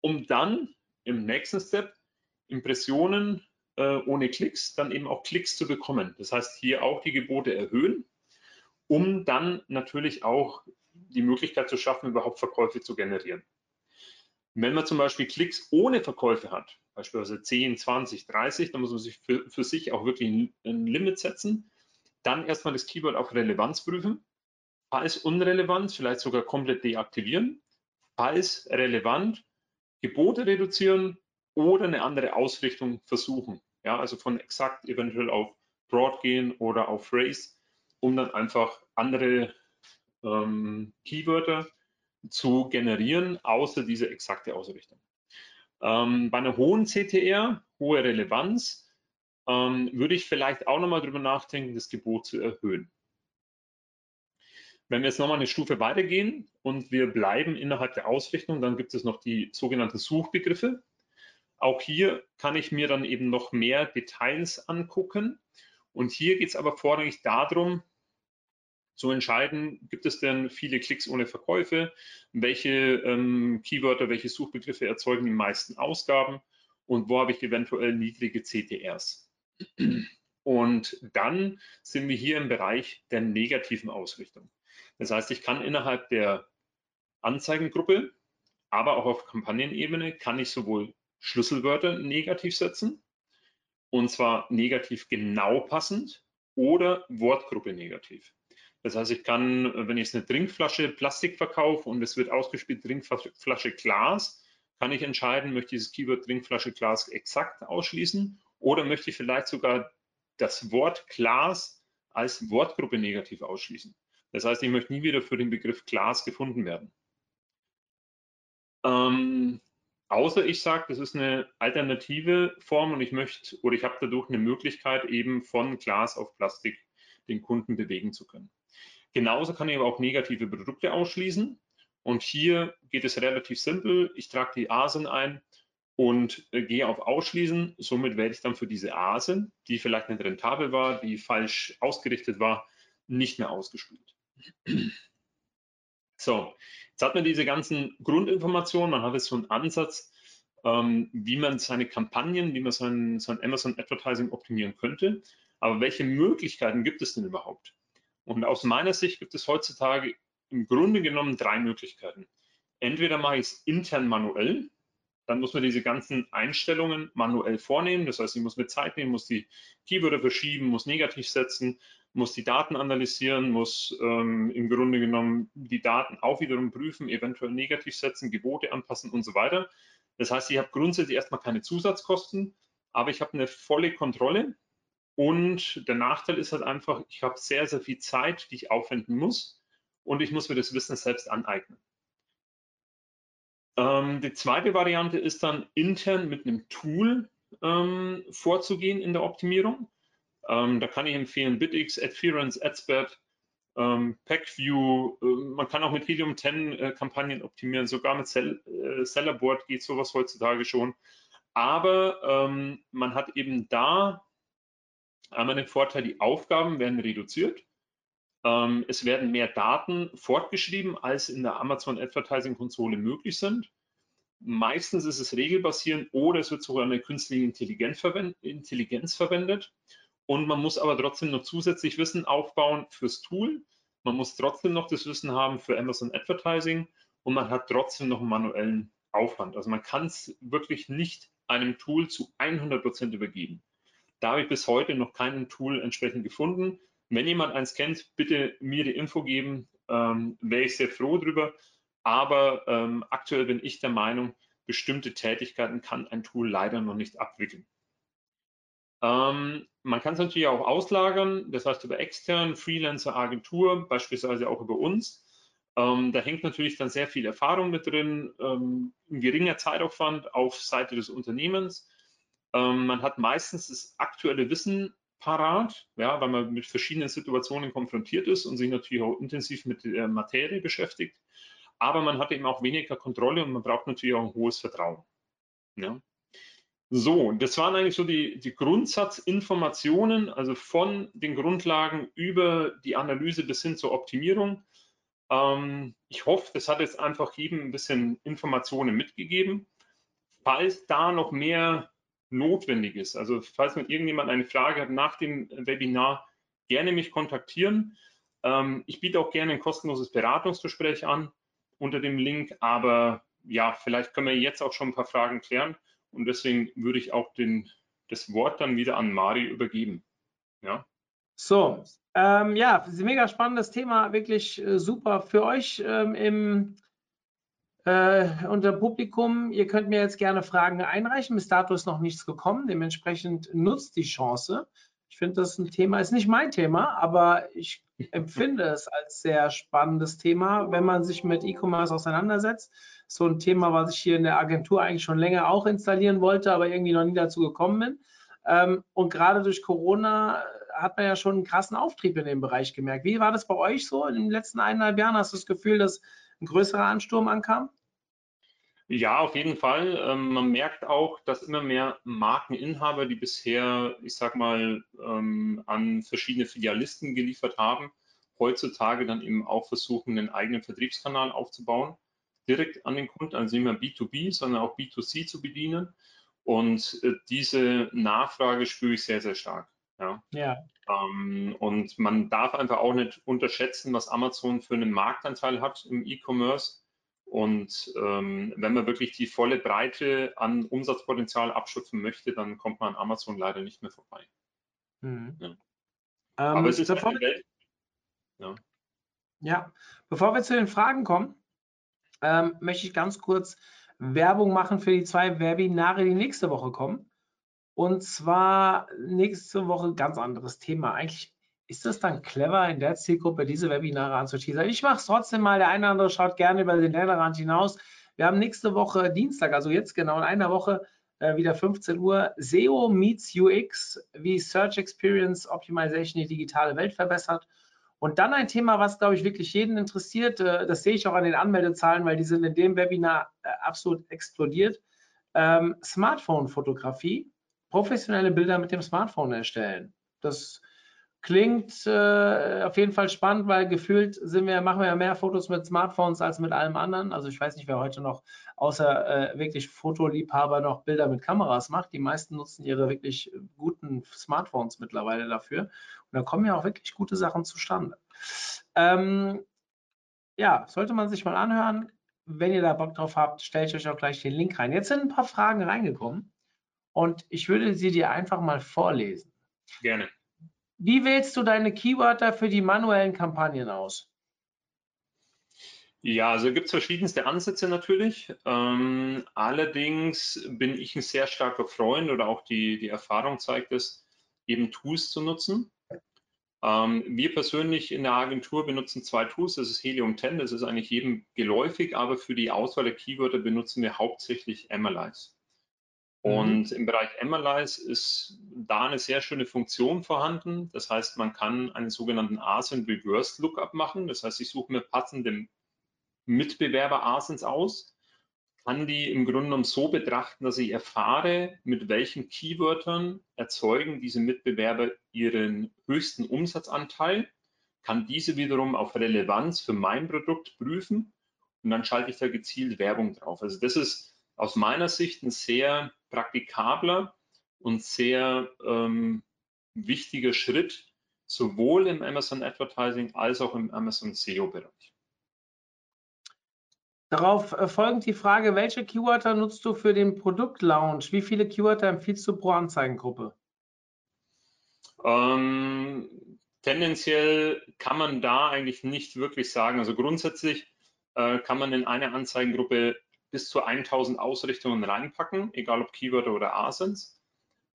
um dann im nächsten Step Impressionen äh, ohne Klicks, dann eben auch Klicks zu bekommen. Das heißt, hier auch die Gebote erhöhen, um dann natürlich auch die Möglichkeit zu schaffen, überhaupt Verkäufe zu generieren. Wenn man zum Beispiel Klicks ohne Verkäufe hat, beispielsweise 10, 20, 30, dann muss man sich für, für sich auch wirklich ein, Limit setzen dann erstmal das Keyword auf Relevanz prüfen. Falls unrelevant, vielleicht sogar komplett deaktivieren. Falls relevant, Gebote reduzieren oder eine andere Ausrichtung versuchen. Ja, also von exakt eventuell auf Broad gehen oder auf Phrase, um dann einfach andere ähm, Keywörter zu generieren, außer diese exakte Ausrichtung. Ähm, bei einer hohen CTR, hohe Relevanz, ähm, würde ich vielleicht auch nochmal drüber nachdenken, das Gebot zu erhöhen. Wenn wir jetzt nochmal eine Stufe weitergehen und wir bleiben innerhalb der Ausrichtung, dann gibt es noch die sogenannten Suchbegriffe. Auch hier kann ich mir dann eben noch mehr Details angucken. Und hier geht es aber vorrangig darum, zu entscheiden, gibt es denn viele Klicks ohne Verkäufe, welche ähm, Keywörter, welche Suchbegriffe erzeugen die meisten Ausgaben und wo habe ich eventuell niedrige CTRs. Und dann sind wir hier im Bereich der negativen Ausrichtung. Das heißt, ich kann innerhalb der Anzeigengruppe, aber auch auf Kampagnenebene, kann ich sowohl Schlüsselwörter negativ setzen, und zwar negativ genau passend oder Wortgruppe negativ. Das heißt, ich kann, wenn ich eine Trinkflasche Plastik verkaufe und es wird ausgespielt Trinkflasche Glas, kann ich entscheiden, möchte ich dieses Keyword Trinkflasche Glas exakt ausschließen oder möchte ich vielleicht sogar das Wort Glas als Wortgruppe negativ ausschließen? Das heißt, ich möchte nie wieder für den Begriff Glas gefunden werden. Ähm, außer ich sage, das ist eine alternative Form und ich möchte oder ich habe dadurch eine Möglichkeit, eben von Glas auf Plastik den Kunden bewegen zu können. Genauso kann ich aber auch negative Produkte ausschließen. Und hier geht es relativ simpel. Ich trage die ASIN ein und äh, gehe auf Ausschließen. Somit werde ich dann für diese ASIN, die vielleicht nicht rentabel war, die falsch ausgerichtet war, nicht mehr ausgespielt. So, jetzt hat man diese ganzen Grundinformationen, man hat jetzt so einen Ansatz, ähm, wie man seine Kampagnen, wie man sein, sein Amazon Advertising optimieren könnte. Aber welche Möglichkeiten gibt es denn überhaupt? Und aus meiner Sicht gibt es heutzutage im Grunde genommen drei Möglichkeiten. Entweder mache ich es intern manuell, dann muss man diese ganzen Einstellungen manuell vornehmen. Das heißt, ich muss mir Zeit nehmen, muss die Keywörter verschieben, muss negativ setzen, muss die Daten analysieren, muss ähm, im Grunde genommen die Daten auch wiederum prüfen, eventuell negativ setzen, Gebote anpassen und so weiter. Das heißt, ich habe grundsätzlich erstmal keine Zusatzkosten, aber ich habe eine volle Kontrolle. Und der Nachteil ist halt einfach, ich habe sehr, sehr viel Zeit, die ich aufwenden muss und ich muss mir das Wissen selbst aneignen. Ähm, die zweite Variante ist dann intern mit einem Tool ähm, vorzugehen in der Optimierung. Ähm, da kann ich empfehlen BitX, Adference, AdSpot, ähm, PackView. Äh, man kann auch mit Helium 10 äh, Kampagnen optimieren, sogar mit Sell, äh, Sellerboard geht sowas heutzutage schon. Aber ähm, man hat eben da einmal den Vorteil, die Aufgaben werden reduziert. Ähm, es werden mehr Daten fortgeschrieben, als in der Amazon Advertising Konsole möglich sind. Meistens ist es regelbasierend oder es wird sogar eine künstliche Intelligenz, verwendet, Intelligenz verwendet. Und man muss aber trotzdem noch zusätzlich Wissen aufbauen fürs Tool. Man muss trotzdem noch das Wissen haben für Amazon Advertising und man hat trotzdem noch einen manuellen Aufwand. Also man kann es wirklich nicht einem Tool zu 100 Prozent übergeben. Da habe ich bis heute noch kein Tool entsprechend gefunden. Wenn jemand eins kennt, bitte mir die Info geben, ähm, wäre ich sehr froh drüber. Aber ähm, aktuell bin ich der Meinung, bestimmte Tätigkeiten kann ein Tool leider noch nicht abwickeln. Ähm, man kann es natürlich auch auslagern, das heißt über extern, Freelancer, Agentur, beispielsweise auch über uns. Ähm, da hängt natürlich dann sehr viel Erfahrung mit drin, ähm, ein geringer Zeitaufwand auf Seite des Unternehmens. Ähm, man hat meistens das aktuelle Wissen parat, ja, weil man mit verschiedenen Situationen konfrontiert ist und sich natürlich auch intensiv mit der Materie beschäftigt. Aber man hat eben auch weniger Kontrolle und man braucht natürlich auch ein hohes Vertrauen. Ja. So, das waren eigentlich so die, die Grundsatzinformationen, also von den Grundlagen über die Analyse bis hin zur Optimierung. Ähm, ich hoffe, das hat jetzt einfach jedem ein bisschen Informationen mitgegeben. Falls da noch mehr notwendig ist, also falls man irgendjemand eine Frage hat nach dem Webinar, gerne mich kontaktieren. Ähm, ich biete auch gerne ein kostenloses Beratungsgespräch an unter dem Link, aber ja, vielleicht können wir jetzt auch schon ein paar Fragen klären. Und deswegen würde ich auch den, das Wort dann wieder an Mari übergeben. Ja. So, ähm, ja, mega spannendes Thema, wirklich äh, super für euch ähm, im äh, unter Publikum. Ihr könnt mir jetzt gerne Fragen einreichen. Bis dato ist noch nichts gekommen. Dementsprechend nutzt die Chance. Ich finde, das ist ein Thema, ist nicht mein Thema, aber ich empfinde es als sehr spannendes Thema, wenn man sich mit E-Commerce auseinandersetzt so ein Thema, was ich hier in der Agentur eigentlich schon länger auch installieren wollte, aber irgendwie noch nie dazu gekommen bin. Ähm, und gerade durch Corona hat man ja schon einen krassen Auftrieb in dem Bereich gemerkt. Wie war das bei euch so in den letzten eineinhalb Jahren? Hast du das Gefühl, dass ein größerer Ansturm ankam? Ja, auf jeden Fall. Ähm, man merkt auch, dass immer mehr Markeninhaber, die bisher, ich sag mal, ähm, an verschiedene Filialisten geliefert haben, heutzutage dann eben auch versuchen, einen eigenen Vertriebskanal aufzubauen direkt an den Kunden, also nicht mehr B2B, sondern auch B2C zu bedienen. Und äh, diese Nachfrage spüre ich sehr, sehr stark. Ja. ja. Ähm, und man darf einfach auch nicht unterschätzen, was Amazon für einen Marktanteil hat im E-Commerce. Und ähm, wenn man wirklich die volle Breite an Umsatzpotenzial abschöpfen möchte, dann kommt man an Amazon leider nicht mehr vorbei. Mhm. Ja. Ähm, Aber es ist eine Welt. Ja. ja, bevor wir zu den Fragen kommen, ähm, möchte ich ganz kurz Werbung machen für die zwei Webinare, die nächste Woche kommen. Und zwar nächste Woche ganz anderes Thema. Eigentlich ist es dann clever, in der Zielgruppe diese Webinare anzuteasern. Ich mache es trotzdem mal. Der eine oder andere schaut gerne über den Tellerrand hinaus. Wir haben nächste Woche Dienstag, also jetzt genau in einer Woche, äh, wieder 15 Uhr, SEO meets UX, wie Search Experience Optimization die digitale Welt verbessert. Und dann ein Thema, was, glaube ich, wirklich jeden interessiert, äh, das sehe ich auch an den Anmeldezahlen, weil die sind in dem Webinar äh, absolut explodiert. Ähm, Smartphone-Fotografie, professionelle Bilder mit dem Smartphone erstellen. Das Klingt äh, auf jeden Fall spannend, weil gefühlt sind wir, machen wir ja mehr Fotos mit Smartphones als mit allem anderen. Also ich weiß nicht, wer heute noch außer äh, wirklich Fotoliebhaber noch Bilder mit Kameras macht. Die meisten nutzen ihre wirklich guten Smartphones mittlerweile dafür. Und da kommen ja auch wirklich gute Sachen zustande. Ähm, ja, sollte man sich mal anhören. Wenn ihr da Bock drauf habt, stelle ich euch auch gleich den Link rein. Jetzt sind ein paar Fragen reingekommen und ich würde sie dir einfach mal vorlesen. Gerne. Wie wählst du deine Keywörter für die manuellen Kampagnen aus? Ja, also gibt es verschiedenste Ansätze natürlich. Ähm, allerdings bin ich ein sehr starker Freund oder auch die, die Erfahrung zeigt es, eben Tools zu nutzen. Ähm, wir persönlich in der Agentur benutzen zwei Tools. Das ist Helium 10, das ist eigentlich jedem geläufig, aber für die Auswahl der Keywörter benutzen wir hauptsächlich Analyze. Mhm. Und im Bereich Analyze ist da eine sehr schöne Funktion vorhanden. Das heißt, man kann einen sogenannten ASIN Reverse Lookup machen. Das heißt, ich suche mir passende Mitbewerber ASINs aus, kann die im Grunde genommen so betrachten, dass ich erfahre, mit welchen Keywörtern erzeugen diese Mitbewerber ihren höchsten Umsatzanteil, kann diese wiederum auf Relevanz für mein Produkt prüfen und dann schalte ich da gezielt Werbung drauf. Also das ist aus meiner Sicht ein sehr praktikabler und sehr ähm, wichtiger Schritt, sowohl im Amazon Advertising als auch im Amazon SEO-Bereich. Darauf äh, folgend die Frage, welche Keywörter nutzt du für den Produktlaunch? Wie viele Keywörter empfiehlst du pro Anzeigengruppe? Ähm, tendenziell kann man da eigentlich nicht wirklich sagen. Also grundsätzlich äh, kann man in eine Anzeigengruppe bis zu 1000 Ausrichtungen reinpacken, egal ob Keywörter oder ASINs.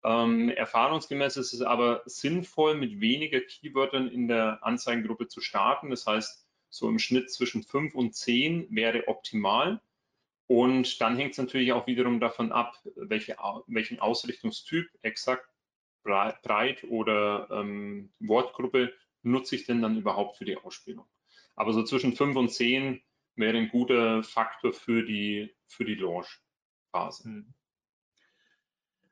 Ähm, erfahrungsgemäß ist es aber sinnvoll, mit weniger Keywörtern in der Anzeigengruppe zu starten. Das heißt, so im Schnitt zwischen 5 und 10 wäre optimal. Und dann hängt es natürlich auch wiederum davon ab, welche, welchen Ausrichtungstyp, exakt breit oder ähm, Wortgruppe nutze ich denn dann überhaupt für die Ausspielung. Aber so zwischen 5 und 10 wäre ein guter Faktor für die, für die Launch-Phase. Hm.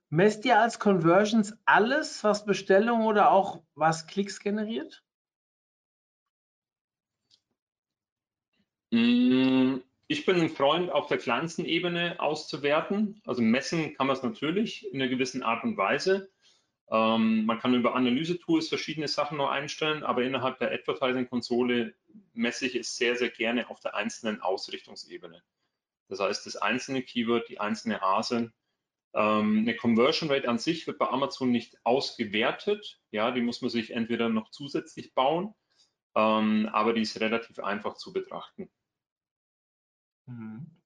Messt ihr als Conversions alles, was Bestellungen oder auch was Klicks generiert? Hm, ich bin ein Freund, auf der kleinsten Ebene auszuwerten. Also messen kann man es natürlich in einer gewissen Art und Weise. Ähm, man kann über Analyse-Tools verschiedene Sachen noch einstellen, aber innerhalb der Advertising-Konsole messe ich es sehr, sehr gerne auf der einzelnen Ausrichtungsebene. Das heißt, das einzelne Keyword, die einzelne ASIN. Ähm, eine Conversion Rate an sich wird bei Amazon nicht ausgewertet. Ja, die muss man sich entweder noch zusätzlich bauen, ähm, aber die ist relativ einfach zu betrachten. Mhm.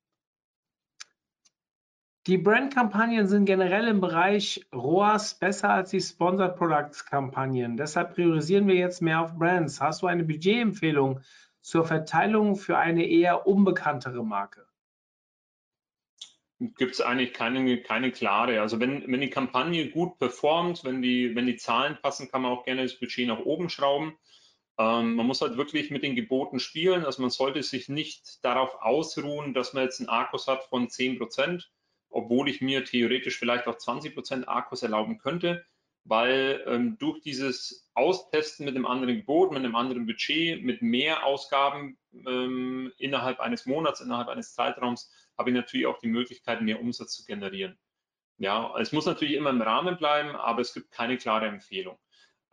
Die Brand-Kampagnen sind generell im Bereich ROAS besser als die Sponsored Products-Kampagnen. Deshalb priorisieren wir jetzt mehr auf Brands. Hast du eine Budgetempfehlung zur Verteilung für eine eher unbekanntere Marke? Gibt es eigentlich keine, keine klare. Also wenn, wenn die Kampagne gut performt, wenn die, wenn die Zahlen passen, kann man auch gerne das Budget nach oben schrauben. Ähm, man muss halt wirklich mit den Geboten spielen. Also man sollte sich nicht darauf ausruhen, dass man jetzt einen Akkus hat von 10 Prozent obwohl ich mir theoretisch vielleicht auch 20 Prozent Akkus erlauben könnte, weil ähm, durch dieses Austesten mit einem anderen Gebot, mit einem anderen Budget, mit mehr Ausgaben ähm, innerhalb eines Monats, innerhalb eines Zeitraums, habe ich natürlich auch die Möglichkeit, mehr Umsatz zu generieren. Ja, es muss natürlich immer im Rahmen bleiben, aber es gibt keine klare Empfehlung.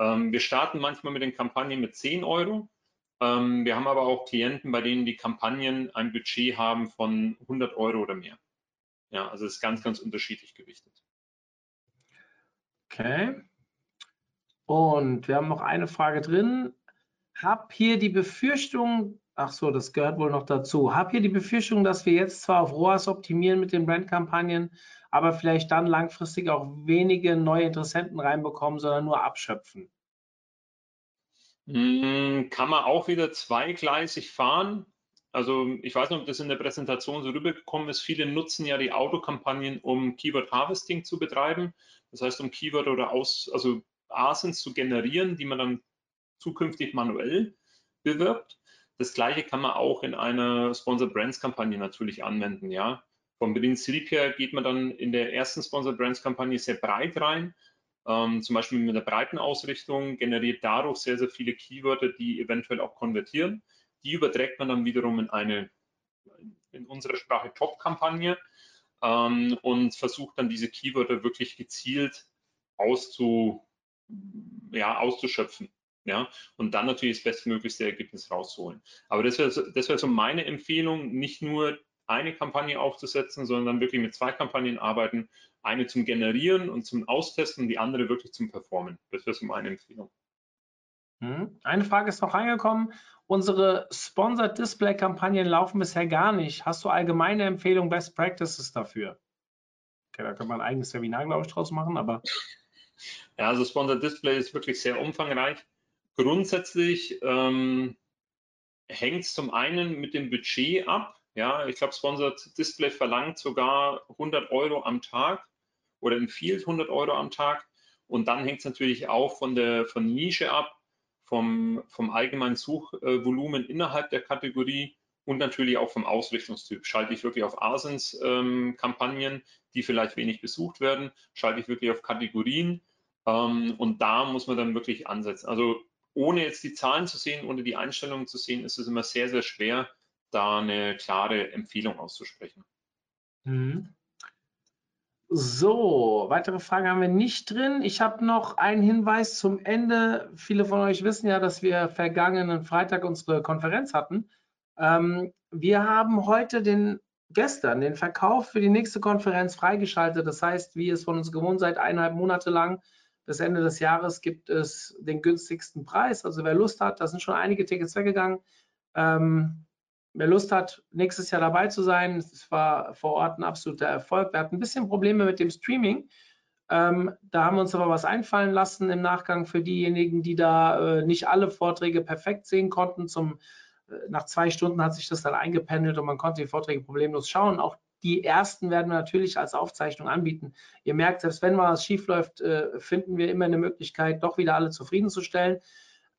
Ähm, wir starten manchmal mit den Kampagnen mit 10 Euro. Ähm, wir haben aber auch Klienten, bei denen die Kampagnen ein Budget haben von 100 Euro oder mehr. Ja, also es ist ganz, ganz unterschiedlich gewichtet. Okay. Und wir haben noch eine Frage drin. Hab hier die Befürchtung, ach so, das gehört wohl noch dazu. Hab hier die Befürchtung, dass wir jetzt zwar auf ROAS optimieren mit den Brandkampagnen, aber vielleicht dann langfristig auch wenige neue Interessenten reinbekommen, sondern nur abschöpfen. Hm, kann man auch wieder zweigleisig fahren. Also ich weiß nicht, ob das in der Präsentation so rübergekommen ist. Viele nutzen ja die Autokampagnen, um Keyword Harvesting zu betreiben. Das heißt, um Keyword oder aus, also ASINs zu generieren, die man dann zukünftig manuell bewirbt. Das gleiche kann man auch in einer Sponsor Brands Kampagne natürlich anwenden. Ja, vom Prinzip her geht man dann in der ersten Sponsor Brands Kampagne sehr breit rein. ähm, zum Beispiel mit einer breiten Ausrichtung, generiert dadurch sehr, sehr viele Keywörter, die eventuell auch konvertieren. Die überträgt man dann wiederum in eine, in unserer Sprache Top-Kampagne ähm, und versucht dann diese Keywörter wirklich gezielt auszu, ja, auszuschöpfen. Ja, und dann natürlich das bestmöglichste Ergebnis rausholen. Aber das wäre das wär so meine Empfehlung, nicht nur eine Kampagne aufzusetzen, sondern wirklich mit zwei Kampagnen arbeiten. Eine zum Generieren und zum Austesten und die andere wirklich zum Performen. Das wäre so meine Empfehlung. Hm. Eine Frage ist noch reingekommen. Unsere Sponsored Display Kampagnen laufen bisher gar nicht. Hast du allgemeine Empfehlungen, Best Practices dafür? Okay, da kann man ein eigenes Webinar, glaube ich, draus machen, aber. Ja, also Sponsored Display ist wirklich sehr umfangreich. Grundsätzlich ähm, hängt es zum einen mit dem Budget ab. Ja, ich glaube, Sponsored Display verlangt sogar 100 Euro am Tag oder Field 100 Euro am Tag. Und dann hängt es natürlich auch von der von Nische ab, vom, vom allgemeinen Suchvolumen innerhalb der Kategorie und natürlich auch vom Ausrichtungstyp. Schalte ich wirklich auf Asens-Kampagnen, ähm, die vielleicht wenig besucht werden? Schalte ich wirklich auf Kategorien? Ähm, und da muss man dann wirklich ansetzen. Also ohne jetzt die Zahlen zu sehen, ohne die Einstellungen zu sehen, ist es immer sehr, sehr schwer, da eine klare Empfehlung auszusprechen. Mhm. So, weitere Fragen haben wir nicht drin. Ich habe noch einen Hinweis zum Ende. Viele von euch wissen ja, dass wir vergangenen Freitag unsere Konferenz hatten. Ähm, wir haben heute den gestern den Verkauf für die nächste Konferenz freigeschaltet. Das heißt, wie es von uns gewohnt seid, eineinhalb Monate lang bis Ende des Jahres gibt es den günstigsten Preis. Also wer Lust hat, da sind schon einige Tickets weggegangen. Ähm, wer Lust hat, nächstes Jahr dabei zu sein, es war vor Ort ein absoluter Erfolg. Wir hatten ein bisschen Probleme mit dem Streaming. Ähm, da haben wir uns aber was einfallen lassen im Nachgang für diejenigen, die da äh, nicht alle Vorträge perfekt sehen konnten. Zum, äh, nach zwei Stunden hat sich das dann eingependelt und man konnte die Vorträge problemlos schauen. Auch die ersten werden wir natürlich als Aufzeichnung anbieten. Ihr merkt, selbst wenn mal was schief läuft, äh, finden wir immer eine Möglichkeit, doch wieder alle zufriedenzustellen.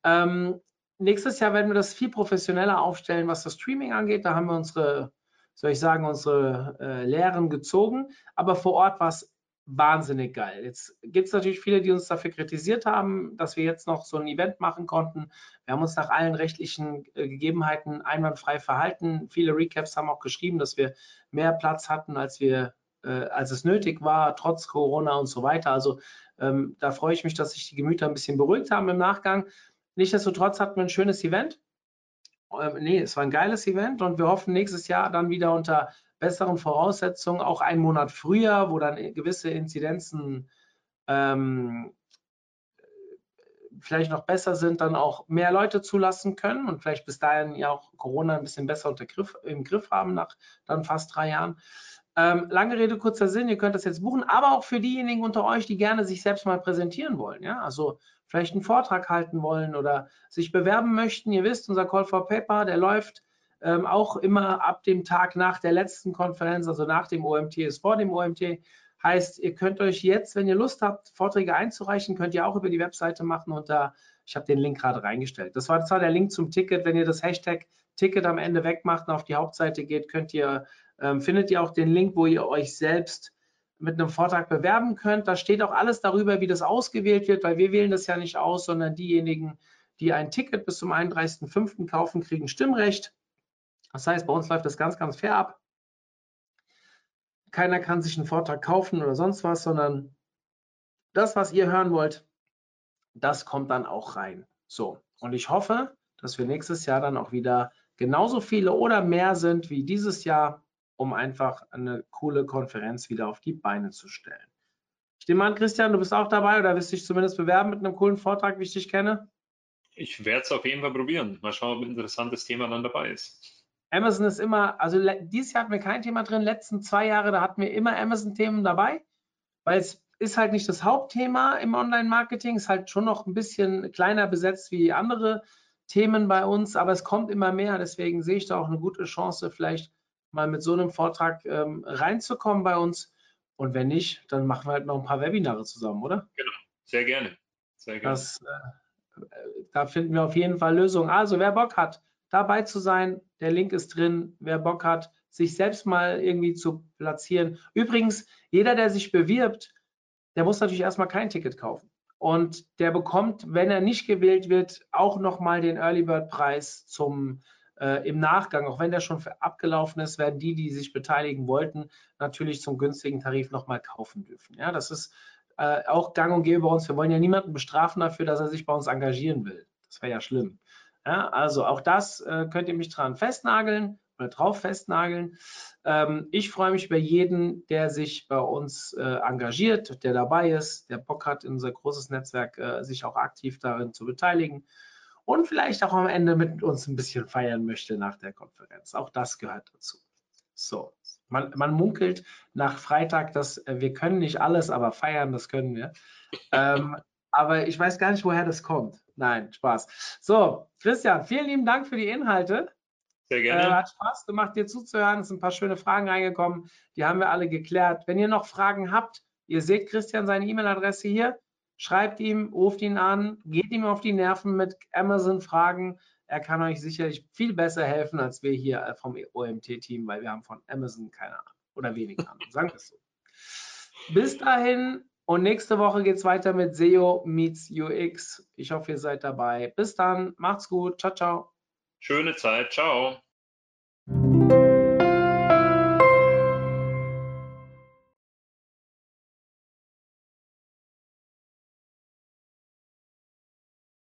Ähm, nächstes Jahr werden wir das viel professioneller aufstellen, was das Streaming angeht. Da haben wir unsere, soll ich sagen, unsere äh, Lehren gezogen. Aber vor Ort war es wahnsinnig geil. Jetzt gibt es natürlich viele, die uns dafür kritisiert haben, dass wir jetzt noch so ein Event machen konnten. Wir haben uns nach allen rechtlichen äh, Gegebenheiten einwandfrei verhalten. Viele Recaps haben auch geschrieben, dass wir mehr Platz hatten, als wir äh, als es nötig war, trotz Corona und so weiter. Also ähm, da freue ich mich, dass sich die Gemüter ein bisschen beruhigt haben im Nachgang. Nichtsdestotrotz hatten wir ein schönes Event. Ähm, nee, es war ein geiles Event und wir hoffen nächstes Jahr dann wieder unter besseren Voraussetzungen, auch einen Monat früher, wo dann gewisse Inzidenzen ähm, vielleicht noch besser sind, dann auch mehr Leute zulassen können und vielleicht bis dahin ja auch Corona ein bisschen besser unter Griff, im Griff haben nach dann fast drei Jahren. Ähm, lange Rede, kurzer Sinn, ihr könnt das jetzt buchen, aber auch für diejenigen unter euch, die gerne sich selbst mal präsentieren wollen. Ja? Also vielleicht einen Vortrag halten wollen oder sich bewerben möchten. Ihr wisst, unser Call for Paper, der läuft ähm, auch immer ab dem Tag nach der letzten Konferenz, also nach dem OMT ist vor dem OMT. Heißt, ihr könnt euch jetzt, wenn ihr Lust habt, Vorträge einzureichen, könnt ihr auch über die Webseite machen und da, ich habe den Link gerade reingestellt. Das war zwar der Link zum Ticket, wenn ihr das Hashtag Ticket am Ende wegmacht und auf die Hauptseite geht, könnt ihr, ähm, findet ihr auch den Link, wo ihr euch selbst mit einem Vortrag bewerben könnt. Da steht auch alles darüber, wie das ausgewählt wird, weil wir wählen das ja nicht aus, sondern diejenigen, die ein Ticket bis zum 31.05. kaufen, kriegen Stimmrecht. Das heißt, bei uns läuft das ganz, ganz fair ab. Keiner kann sich einen Vortrag kaufen oder sonst was, sondern das, was ihr hören wollt, das kommt dann auch rein. So, und ich hoffe, dass wir nächstes Jahr dann auch wieder genauso viele oder mehr sind wie dieses Jahr, um einfach eine coole Konferenz wieder auf die Beine zu stellen. Ich nehme an, Christian, du bist auch dabei oder wirst dich zumindest bewerben mit einem coolen Vortrag, wie ich dich kenne? Ich werde es auf jeden Fall probieren. Mal schauen, ob ein interessantes Thema dann dabei ist. Amazon ist immer, also dieses Jahr hatten wir kein Thema drin, letzten zwei Jahre, da hatten wir immer Amazon-Themen dabei, weil es ist halt nicht das Hauptthema im Online-Marketing, ist halt schon noch ein bisschen kleiner besetzt wie andere Themen bei uns, aber es kommt immer mehr, deswegen sehe ich da auch eine gute Chance, vielleicht mal mit so einem Vortrag ähm, reinzukommen bei uns. Und wenn nicht, dann machen wir halt noch ein paar Webinare zusammen, oder? Genau, sehr gerne. Sehr gerne. Das, äh, da finden wir auf jeden Fall Lösungen. Also wer Bock hat, dabei zu sein. Der Link ist drin. Wer Bock hat, sich selbst mal irgendwie zu platzieren. Übrigens, jeder, der sich bewirbt, der muss natürlich erstmal kein Ticket kaufen. Und der bekommt, wenn er nicht gewählt wird, auch nochmal den Early Bird Preis zum äh, im Nachgang, auch wenn der schon abgelaufen ist, werden die, die sich beteiligen wollten, natürlich zum günstigen Tarif nochmal kaufen dürfen. Ja, das ist äh, auch gang und gäbe bei uns. Wir wollen ja niemanden bestrafen dafür, dass er sich bei uns engagieren will. Das wäre ja schlimm. Ja, also auch das äh, könnt ihr mich dran festnageln oder drauf festnageln. Ähm, ich freue mich über jeden, der sich bei uns äh, engagiert, der dabei ist, der Bock hat, in unser großes Netzwerk äh, sich auch aktiv darin zu beteiligen und vielleicht auch am Ende mit uns ein bisschen feiern möchte nach der Konferenz. Auch das gehört dazu. So, man, man munkelt nach Freitag, dass äh, wir können nicht alles, aber feiern, das können wir. ähm, aber ich weiß gar nicht, woher das kommt. Nein, Spaß. So, Christian, vielen lieben Dank für die Inhalte. Sehr gerne. Äh, hat Spaß gemacht, dir zuzuhören. Es sind ein paar schöne Fragen reingekommen. Die haben wir alle geklärt. Wenn ihr noch Fragen habt, ihr seht Christian seine E-Mail-Adresse hier. Schreibt ihm, ruft ihn an, geht ihm auf die Nerven mit Amazon-Fragen. Er kann euch sicherlich viel besser helfen als wir hier äh, vom OMT-Team, weil wir haben von Amazon keine Ahnung oder wenig Ahnung. Sagen wir es so. Bis dahin und nächste Woche geht es weiter mit SEO meets UX. Ich hoffe, ihr seid dabei. Bis dann, macht's gut. Ciao, ciao. Schöne Zeit. Ciao.